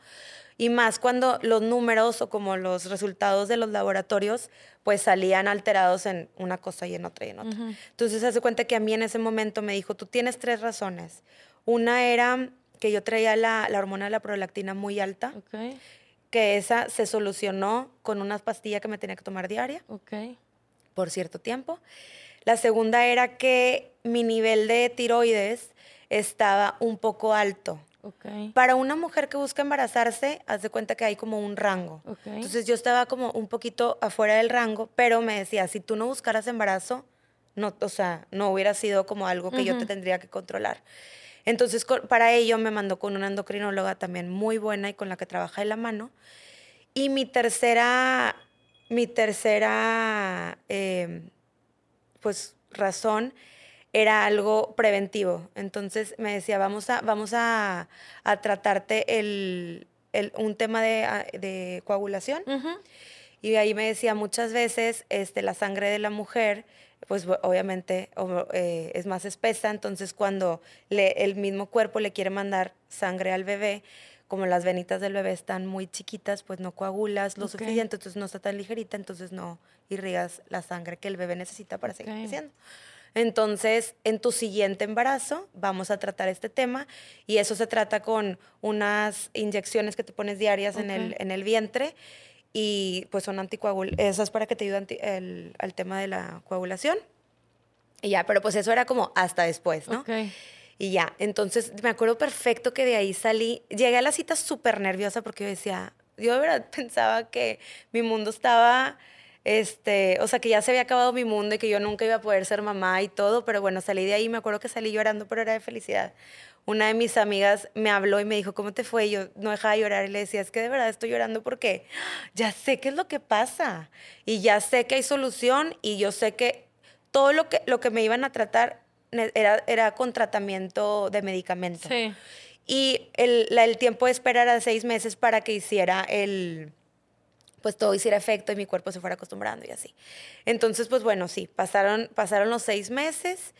Y más cuando los números o como los resultados de los laboratorios pues salían alterados en una cosa y en otra y en otra. Ujú. Entonces se hace cuenta que a mí en ese momento me dijo, tú tienes tres razones. Una era que yo traía la, la hormona de la prolactina muy alta, Ok, que esa se solucionó con una pastilla que me tenía que tomar diaria ok. por cierto tiempo. La segunda era que mi nivel de tiroides estaba un poco alto. Ok. Para una mujer que busca embarazarse, haz de cuenta que hay como un rango. Ok. Entonces yo estaba como un poquito afuera del rango, pero me decía, si tú no buscaras embarazo, no, o sea, no hubiera sido como algo que yo te tendría que controlar. Entonces, para ello me mandó con una endocrinóloga también muy buena y con la que trabaja de la mano. Y mi tercera, mi tercera, eh, pues, razón era algo preventivo. Entonces me decía, vamos a, vamos a, a tratarte el, el- un tema de, ah, de coagulación. Ujú. Y ahí me decía muchas veces este, la sangre de la mujer, pues obviamente o- eh, es más espesa, entonces cuando le- el mismo cuerpo le quiere mandar sangre al bebé, como las venitas del bebé están muy chiquitas, pues no coagulas lo Ok. suficiente, entonces no está tan ligerita, entonces no irrigas la sangre que el bebé necesita para seguir creciendo. Entonces, en tu siguiente embarazo vamos a tratar este tema y eso se trata con unas inyecciones que te pones diarias en, el, en el vientre y pues son anticoagulantes. Eso es para que te ayuden el- al tema de la coagulación. Y ya, pero pues eso era como hasta después, ¿no? Ok. Y ya, entonces me acuerdo perfecto que de ahí salí, llegué a la cita súper nerviosa porque yo decía, yo de verdad [laughs] pensaba que mi mundo estaba, este, o sea, que ya se había acabado mi mundo y que yo nunca iba a poder ser mamá y todo, pero bueno, salí de ahí, me acuerdo que salí llorando, pero era de felicidad. Una de mis amigas me habló y me dijo, ¿cómo te fue? Y yo no dejaba de llorar y le decía, es que de verdad estoy llorando porque ya sé qué es lo que pasa y ya sé que hay solución y yo sé que todo lo que, lo que me iban a tratar era, era con tratamiento de medicamento. Sí. Y el, la- el tiempo de espera era seis meses para que hiciera el, pues todo hiciera efecto y mi cuerpo se fuera acostumbrando y así. Entonces, pues bueno, sí, pasaron, pasaron los seis meses,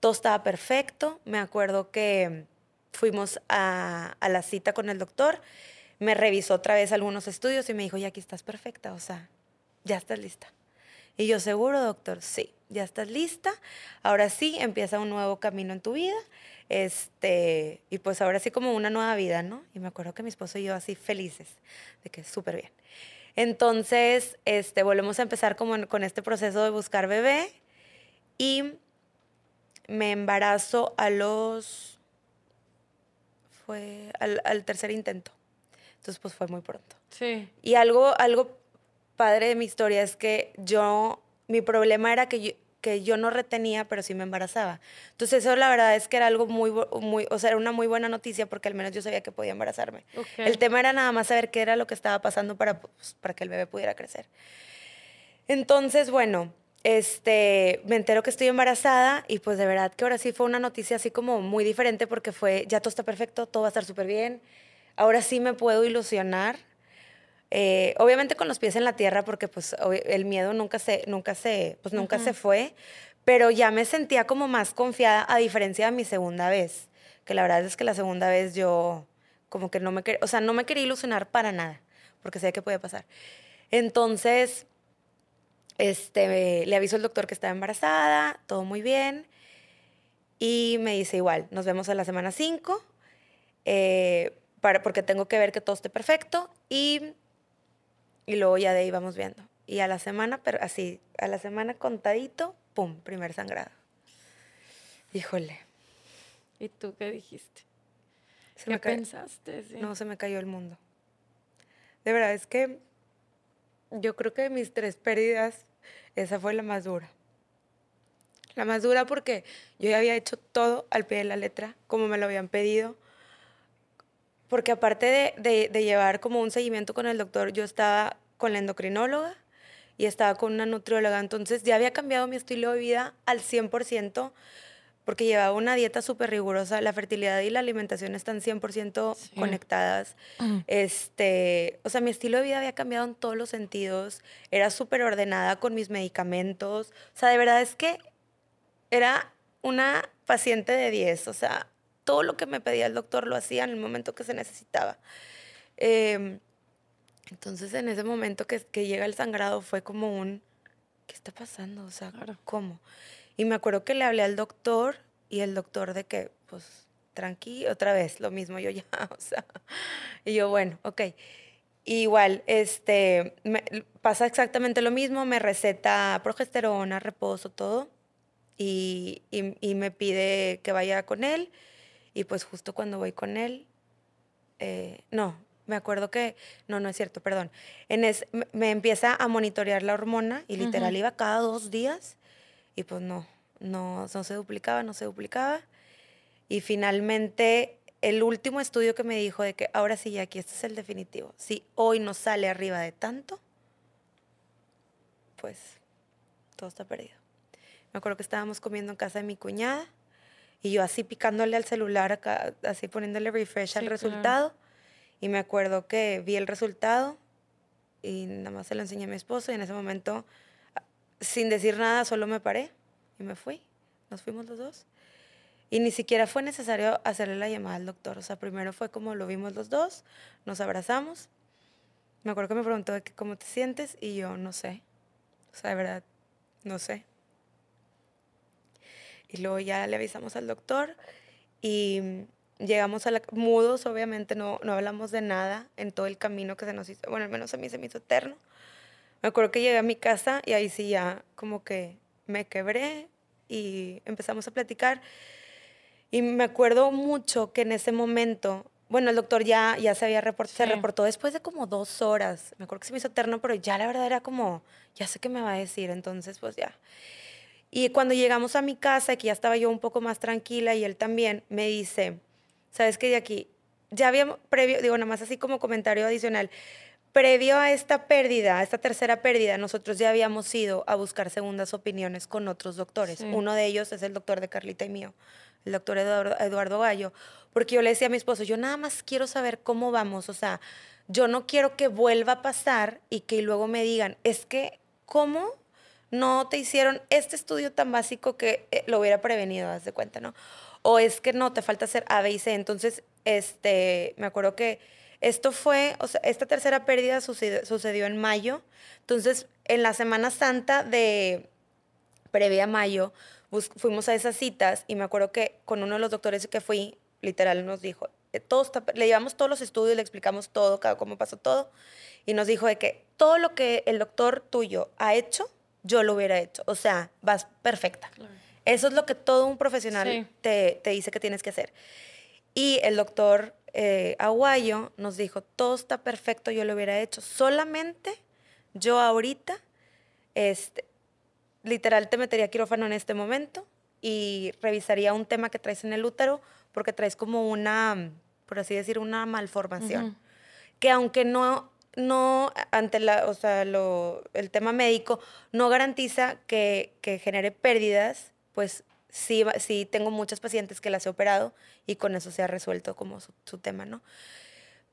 todo estaba perfecto. Me acuerdo que fuimos a, la cita con el doctor, me revisó otra vez algunos estudios y me dijo, ya aquí estás perfecta, o sea, ya estás lista. Y yo, seguro, doctor, sí, ya estás lista. Ahora sí, empieza un nuevo camino en tu vida. Este, y pues ahora sí como una nueva vida, ¿no? Y me acuerdo que mi esposo y yo así felices, de que súper bien. Entonces, este, volvemos a empezar como con este proceso de buscar bebé y me embarazo a los, fue al, al tercer intento. Entonces, pues fue muy pronto. Sí. Y algo, algo padre de mi historia es que yo, mi problema era que yo, que yo no retenía, pero sí me embarazaba. Entonces eso la verdad es que era algo muy, muy, o sea, era una muy buena noticia porque al menos yo sabía que podía embarazarme. El tema era nada más saber qué era lo que estaba pasando para, pues, para que el bebé pudiera crecer. Entonces, bueno, este, me entero que estoy embarazada y pues de verdad que ahora sí fue una noticia así como muy diferente porque fue, ya todo está perfecto, todo va a estar súper bien, ahora sí me puedo ilusionar. Eh, obviamente con los pies en la tierra porque pues el miedo nunca se, nunca se, pues nunca se fue, pero ya me sentía como más confiada a diferencia de mi segunda vez, que la verdad es que la segunda vez yo como que no me quería, o sea, no me quería ilusionar para nada, porque sé que puede pasar. Entonces, este, le aviso al doctor que estaba embarazada, todo muy bien. Y me dice igual, nos vemos a la semana 5, para, porque tengo que ver que todo esté perfecto. Y, y luego ya de ahí vamos viendo. Y a la semana, pero así, a la semana contadito, pum, primer sangrado. Híjole, ¿Y tú qué dijiste? se ¿Qué me pensaste? Sí. No, se me cayó el mundo. De verdad, es que yo creo que mis tres pérdidas, esa fue la más dura. La más dura porque yo ya había hecho todo al pie de la letra, como me lo habían pedido. Porque aparte de, de- llevar como un seguimiento con el doctor, yo estaba con la endocrinóloga y estaba con una nutrióloga. Entonces ya había cambiado mi estilo de vida al 100% porque llevaba una dieta súper rigurosa. La fertilidad y la alimentación están 100% Sí. conectadas. Este, o sea, mi estilo de vida había cambiado en todos los sentidos. Era súper ordenada con mis medicamentos. O sea, de verdad es que era una paciente de 10. O sea, todo lo que me pedía el doctor lo hacía en el momento que se necesitaba. Em, entonces, en ese momento que, que llega el sangrado fue como un, ¿qué está pasando? O sea, Claro. ¿cómo? Y me acuerdo que le hablé al doctor y el doctor de que, pues, tranqui, otra vez, lo mismo yo ya, [laughs] o sea, y yo, bueno, ok. Igual, este, me- pasa exactamente lo mismo, me receta progesterona, reposo, todo, y, y- y me pide que vaya con él, y pues justo cuando voy con él, eh, no, me acuerdo que, no, no es cierto, perdón, en es, me, me empieza a monitorear la hormona, y literal iba cada dos días, y pues no, no, no se duplicaba, no se duplicaba, y finalmente el último estudio que me dijo de que ahora sí, aquí este es el definitivo. Si hoy no sale arriba de tanto, pues todo está perdido. Me acuerdo que estábamos comiendo en casa de mi cuñada y yo así picándole al celular, acá, así poniéndole refresh Sí, al claro. resultado. Y me acuerdo que vi el resultado y nada más se lo enseñé a mi esposo y en ese momento, sin decir nada, solo me paré y me fui. Nos fuimos los dos. Y ni siquiera fue necesario hacerle la llamada al doctor. O sea, primero fue como lo vimos los dos, nos abrazamos. Me acuerdo que me preguntó de que, cómo te sientes y yo no sé. O sea, de verdad, no sé. y luego ya le avisamos al doctor y llegamos a la... Mudos, obviamente, no, no hablamos de nada en todo el camino que se nos hizo. Bueno, al menos a mí se me hizo eterno. Me acuerdo que llegué a mi casa y ahí sí ya como que me quebré y empezamos a platicar. Y me acuerdo mucho que en ese momento, bueno, el doctor ya, ya se había reportado, se reportó después de como dos horas. Me acuerdo que se me hizo eterno, pero ya la verdad era como, ya sé qué me va a decir, entonces pues ya. Y cuando llegamos a mi casa, que ya estaba yo un poco más tranquila y él también, me dice, ¿sabes qué de aquí? Ya habíamos, previo, digo, nada más así como comentario adicional, previo a esta pérdida, a esta tercera pérdida, nosotros ya habíamos ido a buscar segundas opiniones con otros doctores. Uno de ellos es el doctor de Carlita y mío, el doctor Eduardo, Eduardo Gallo, porque yo le decía a mi esposo, yo nada más quiero saber cómo vamos, o sea, yo no quiero que vuelva a pasar y que luego me digan, es que, ¿cómo no te hicieron este estudio tan básico que eh, lo hubiera prevenido, haz de cuenta, ¿no? O es que no, te falta hacer A, B y C. Entonces, este, me acuerdo que esto fue, o sea, esta tercera pérdida sucedió, en mayo. Entonces, en la Semana Santa de previa mayo, fuimos a esas citas y me acuerdo que con uno de los doctores que fui, literal, nos dijo, eh, todos, le llevamos todos los estudios, le explicamos todo, cómo pasó todo, y nos dijo de que todo lo que el doctor tuyo ha hecho, yo lo hubiera hecho. O sea, vas perfecta. Eso es lo que todo un profesional te, te dice que tienes que hacer. Y el doctor eh, Aguayo nos dijo, todo está perfecto, yo lo hubiera hecho. Solamente yo ahorita, este, literal, te metería quirófano en este momento y revisaría un tema que traes en el útero porque traes como una, por así decir, una malformación. Que aunque no, no, ante la, o sea, lo, el tema médico, no garantiza que, que genere pérdidas, pues sí, sí tengo muchas pacientes que las he operado y con eso se ha resuelto como su, tema, ¿no?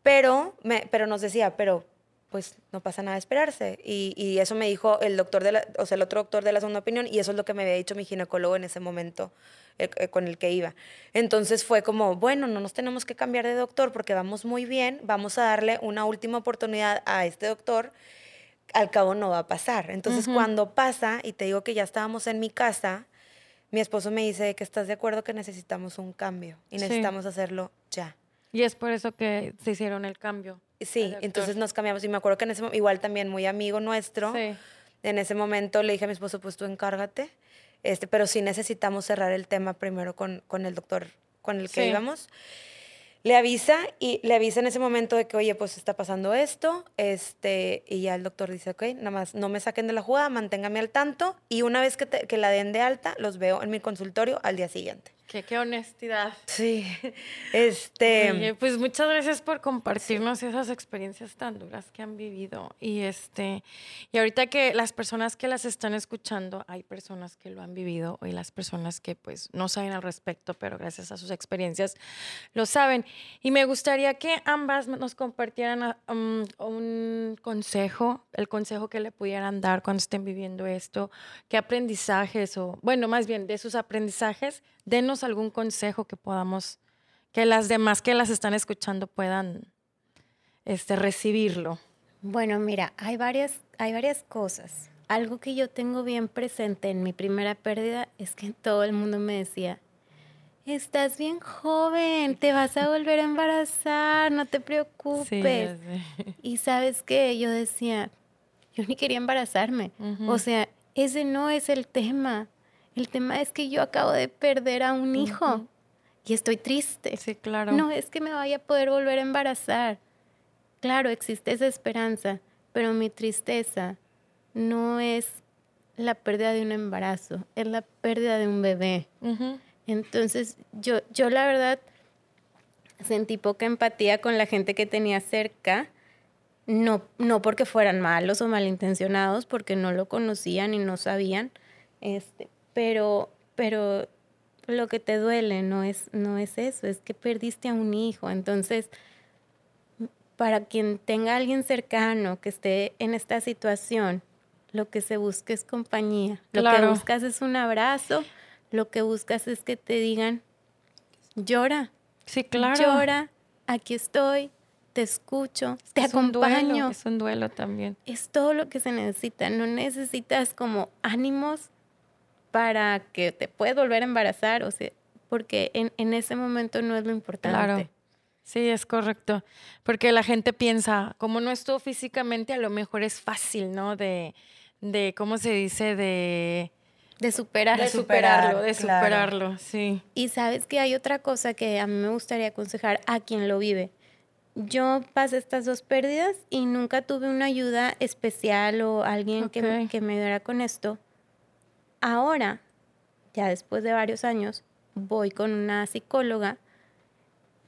Pero, me, pero nos decía, pero pues no pasa nada esperarse. Y, y, eso me dijo el doctor, de la, o sea, el otro doctor de la segunda opinión, y eso es lo que me había dicho mi ginecólogo en ese momento eh, eh, con el que iba. Entonces fue como, bueno, no nos tenemos que cambiar de doctor porque vamos muy bien, vamos a darle una última oportunidad a este doctor, al cabo no va a pasar. Entonces cuando pasa, y te digo que ya estábamos en mi casa, mi esposo me dice que estás de acuerdo que necesitamos un cambio y necesitamos hacerlo ya. Y es por eso que se hicieron el cambio. Sí, entonces nos cambiamos. Y me acuerdo que en ese momento, igual también muy amigo nuestro, en ese momento le dije a mi esposo, pues tú encárgate, este, pero sí necesitamos cerrar el tema primero con, con el doctor con el que íbamos le avisa y le avisa en ese momento de que, oye, pues está pasando esto, este, y ya el doctor dice, ok, nada más no me saquen de la jugada, manténgame al tanto, y una vez que, que la den de alta, los veo en mi consultorio al día siguiente. Qué, honestidad. Sí. [laughs] Este. pues muchas gracias por compartirnos esas experiencias tan duras que han vivido. Y este, y ahorita que las personas que las están escuchando, hay personas que lo han vivido y las personas que pues no saben al respecto, pero gracias a sus experiencias lo saben. Y me gustaría que ambas nos compartieran um, un consejo, el consejo que le pudieran dar cuando estén viviendo esto, qué aprendizajes o, bueno, más bien de sus aprendizajes denos algún consejo que podamos, que las demás que las están escuchando puedan este, recibirlo. Bueno, mira, hay varias, hay varias cosas. Algo que yo tengo bien presente en mi primera pérdida es que todo el mundo me decía, estás bien joven, te vas a volver a embarazar, no te preocupes. Y sabes qué, yo decía, yo ni quería embarazarme. O sea, ese no es el tema. El tema es que yo acabo de perder a un hijo y estoy triste. Sí, claro. No es que me vaya a poder volver a embarazar. Claro, existe esa esperanza, pero mi tristeza no es la pérdida de un embarazo, es la pérdida de un bebé. Entonces, yo, yo la verdad sentí poca empatía con la gente que tenía cerca, no, no porque fueran malos o malintencionados, porque no lo conocían y no sabían, este, pero, pero lo que te duele no es, no es eso, es que perdiste a un hijo. Entonces, para quien tenga a alguien cercano que esté en esta situación, lo que se busca es compañía. Lo que buscas es un abrazo, lo que buscas es que te digan, llora. Sí, claro. Llora, aquí estoy, te escucho, te acompaño. es un duelo también. Es todo lo que se necesita. No necesitas como ánimos para que te puedas volver a embarazar, o sea, porque en, en ese momento no es lo importante. Claro. Sí, es correcto. Porque la gente piensa, como no estuvo físicamente, a lo mejor es fácil, ¿no? De, de ¿cómo se dice? De, De superar. de superar, superarlo, de claro. superarlo, sí. Y sabes que hay otra cosa que a mí me gustaría aconsejar a quien lo vive. Yo pasé estas dos pérdidas y nunca tuve una ayuda especial o alguien que, que me ayudara con esto. Ahora, ya después de varios años, voy con una psicóloga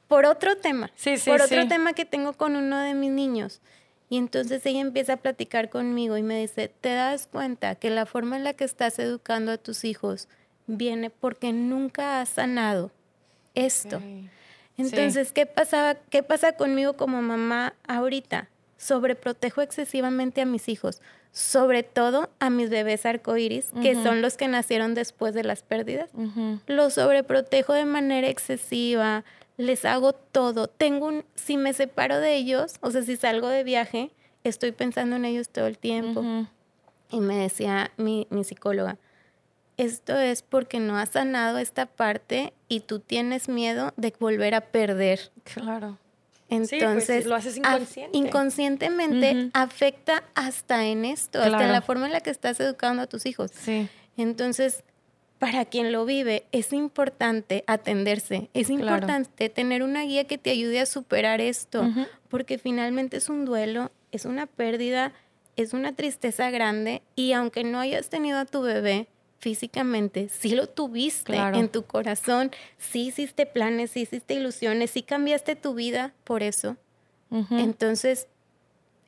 por otro tema. Sí, sí, por otro sí. tema que tengo con uno de mis niños. Y entonces ella empieza a platicar conmigo y me dice, ¿te das cuenta que la forma en la que estás educando a tus hijos viene porque nunca has sanado esto? Entonces, ¿qué, pasaba, ¿qué pasa conmigo como mamá ahorita? Sobreprotejo excesivamente a mis hijos, sobre todo a mis bebés arcoíris, que Ujú. son los que nacieron después de las pérdidas Ujú. los sobreprotejo de manera excesiva, les hago todo. Tengo un, si me separo de ellos, o sea, si salgo de viaje, estoy pensando en ellos todo el tiempo. Y me decía mi, mi psicóloga, esto es porque no has sanado esta parte y tú tienes miedo de volver a perder. Claro. Entonces, pues, lo haces inconsciente. inconscientemente afecta hasta en esto, hasta en la forma en la que estás educando a tus hijos. Sí. Entonces, para quien lo vive, es importante atenderse, es Claro. importante tener una guía que te ayude a superar esto, porque finalmente es un duelo, es una pérdida, es una tristeza grande y aunque no hayas tenido a tu bebé físicamente, sí lo tuviste Claro. en tu corazón, sí hiciste planes, sí hiciste ilusiones, sí cambiaste tu vida por eso. Entonces,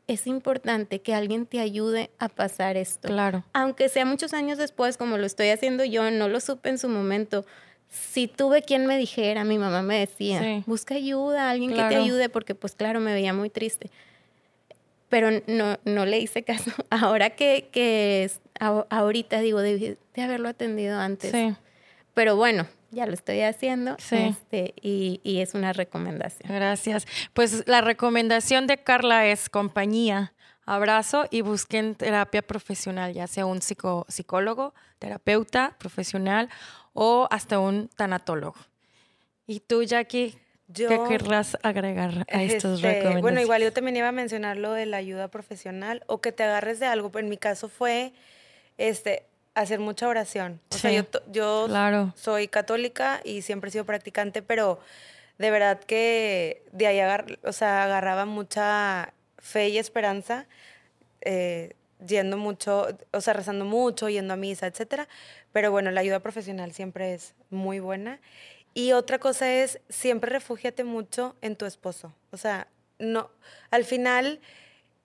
es importante que alguien te ayude a pasar esto Claro. aunque sea muchos años después, como lo estoy haciendo yo, no lo supe en su momento. Si tuve quien me dijera, mi mamá me decía, Sí. busca ayuda, alguien que te ayude, porque pues claro, me veía muy triste. Pero no, no le hice caso. [laughs] Ahora que, que es- a- ahorita digo, debí de haberlo atendido antes. Sí. Pero bueno, ya lo estoy haciendo Sí. este, y, y es una recomendación. Gracias. Pues la recomendación de Carla es compañía, abrazo y busquen terapia profesional, ya sea un psico- psicólogo, terapeuta profesional o hasta un tanatólogo. ¿Y tú, Jackie, qué querrás agregar a estos Este, recomendaciones? Bueno, igual yo también iba a mencionar lo de la ayuda profesional o que te agarres de algo. En mi caso fue este, hacer mucha oración. O sea, yo, yo claro. soy católica y siempre he sido practicante, pero de verdad que de ahí agar- o sea, agarraba mucha fe y esperanza, eh, yendo mucho, o sea, rezando mucho, yendo a misa, etcétera. Pero bueno, la ayuda profesional siempre es muy buena. Y otra cosa es, siempre refúgiate mucho en tu esposo. O sea, no, al final,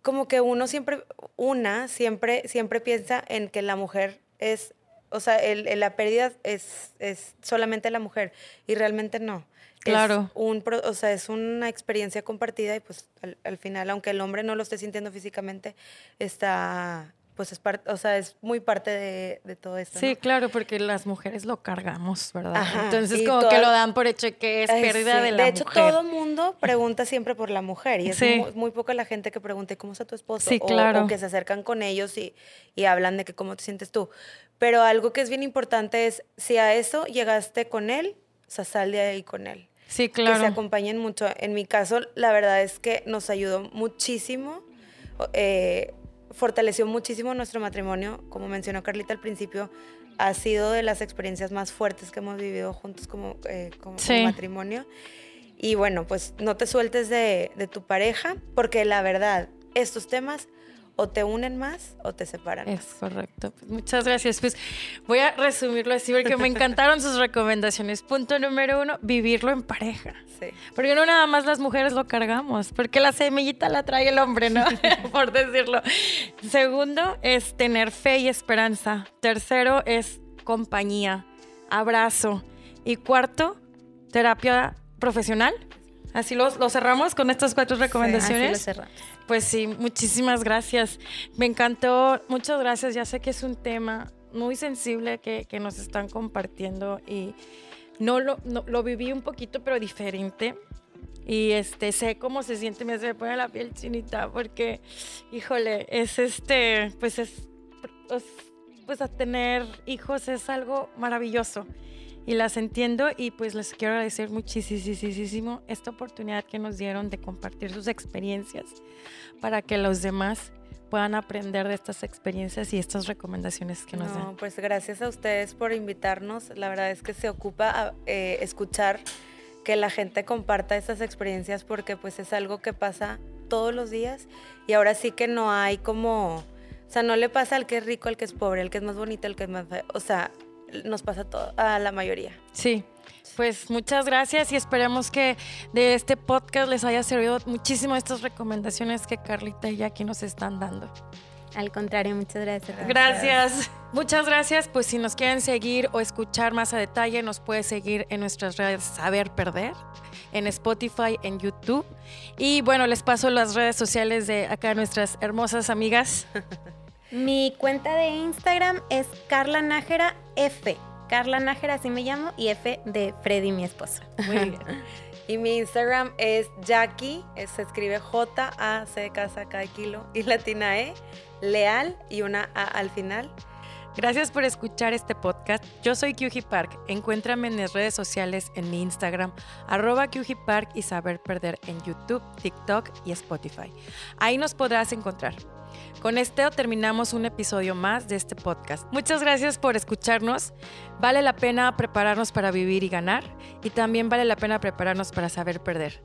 como que uno siempre, una siempre, siempre piensa en que la mujer es, o sea, el, el- la pérdida es, es solamente la mujer y realmente no. Claro. Es un, o sea, es una experiencia compartida y pues al, al final, aunque el hombre no lo esté sintiendo físicamente, está, pues es parte, o sea, es muy parte de, de todo esto. Sí, ¿no? claro, porque las mujeres lo cargamos, ¿verdad? Ajá, Entonces, como que lo dan por hecho que es pérdida sí. de la hecho, mujer. todo mundo pregunta siempre por la mujer y es Sí. muy, muy poca la gente que pregunte cómo está tu esposo Sí, o- claro. o, que se acercan con ellos y, y hablan de que cómo te sientes tú. Pero algo que es bien importante es, si a eso llegaste con él, o sea, sal de ahí con él. Sí, Que se claro. acompañen mucho. En mi caso, la verdad es que nos ayudó muchísimo, eh, fortaleció muchísimo nuestro matrimonio. Como mencionó Carlita al principio, ha sido de las experiencias más fuertes que hemos vivido juntos como, eh, como- matrimonio. Y bueno, pues no te sueltes de, de tu pareja, porque la verdad, estos temas o te unen más o te separan. Es correcto. Pues muchas gracias. Pues voy a resumirlo así porque me encantaron sus recomendaciones. Punto número uno, vivirlo en pareja. Sí. Porque no nada más las mujeres lo cargamos, porque la semillita la trae el hombre, ¿no? [laughs] Por decirlo. Segundo es tener fe y esperanza. Tercero es compañía, abrazo. Y cuarto, terapia profesional. Así lo, lo cerramos con estas cuatro Así lo recomendaciones. cerramos. Pues sí, muchísimas gracias. Me encantó, muchas gracias. Ya sé que es un tema muy sensible que, que nos están compartiendo y no lo, no- lo viví un poquito, pero diferente. Y este, sé cómo se siente, me se me pone la piel chinita porque, híjole, es este, pues es, es pues a tener hijos es algo maravilloso y las entiendo y pues les quiero agradecer muchísimo esta oportunidad que nos dieron de compartir sus experiencias para que los demás puedan aprender de estas experiencias y estas recomendaciones que nos No, dan. pues gracias a ustedes por invitarnos. La verdad es que se ocupa a, eh, escuchar que la gente comparta estas experiencias porque pues es algo que pasa todos los días y ahora sí que no hay como, o sea, no le pasa al que es rico, al que es pobre, al que es más bonito, al que es más feo, o sea, nos pasa todo, a la mayoría. Sí, pues muchas gracias y esperemos que de este podcast les haya servido muchísimo estas recomendaciones que Carlita y Jackie nos están dando. Al contrario, muchas gracias. Gracias. Muchas gracias. Pues si nos quieren seguir o escuchar más a detalle, nos puede seguir en nuestras redes Saber Perder, en Spotify, en YouTube. Y bueno, les paso las redes sociales de acá nuestras hermosas amigas. [laughs] Mi cuenta de Instagram es Carla Nájera F. Carla Nájera, así me llamo, y F de Freddy, mi esposo. Muy bien. Y mi Instagram es Jackie, se escribe J-A-C de casa cada kilo y latina E, leal y una A al final. Gracias por escuchar este podcast. Yo soy Kyuji Park. Encuéntrame en mis redes sociales en mi Instagram, arroba Kyuji Park y Saber Perder en YouTube, TikTok y Spotify. Ahí nos podrás encontrar. Con esto terminamos un episodio más de este podcast. Muchas gracias por escucharnos. Vale la pena prepararnos para vivir y ganar y también vale la pena prepararnos para saber perder.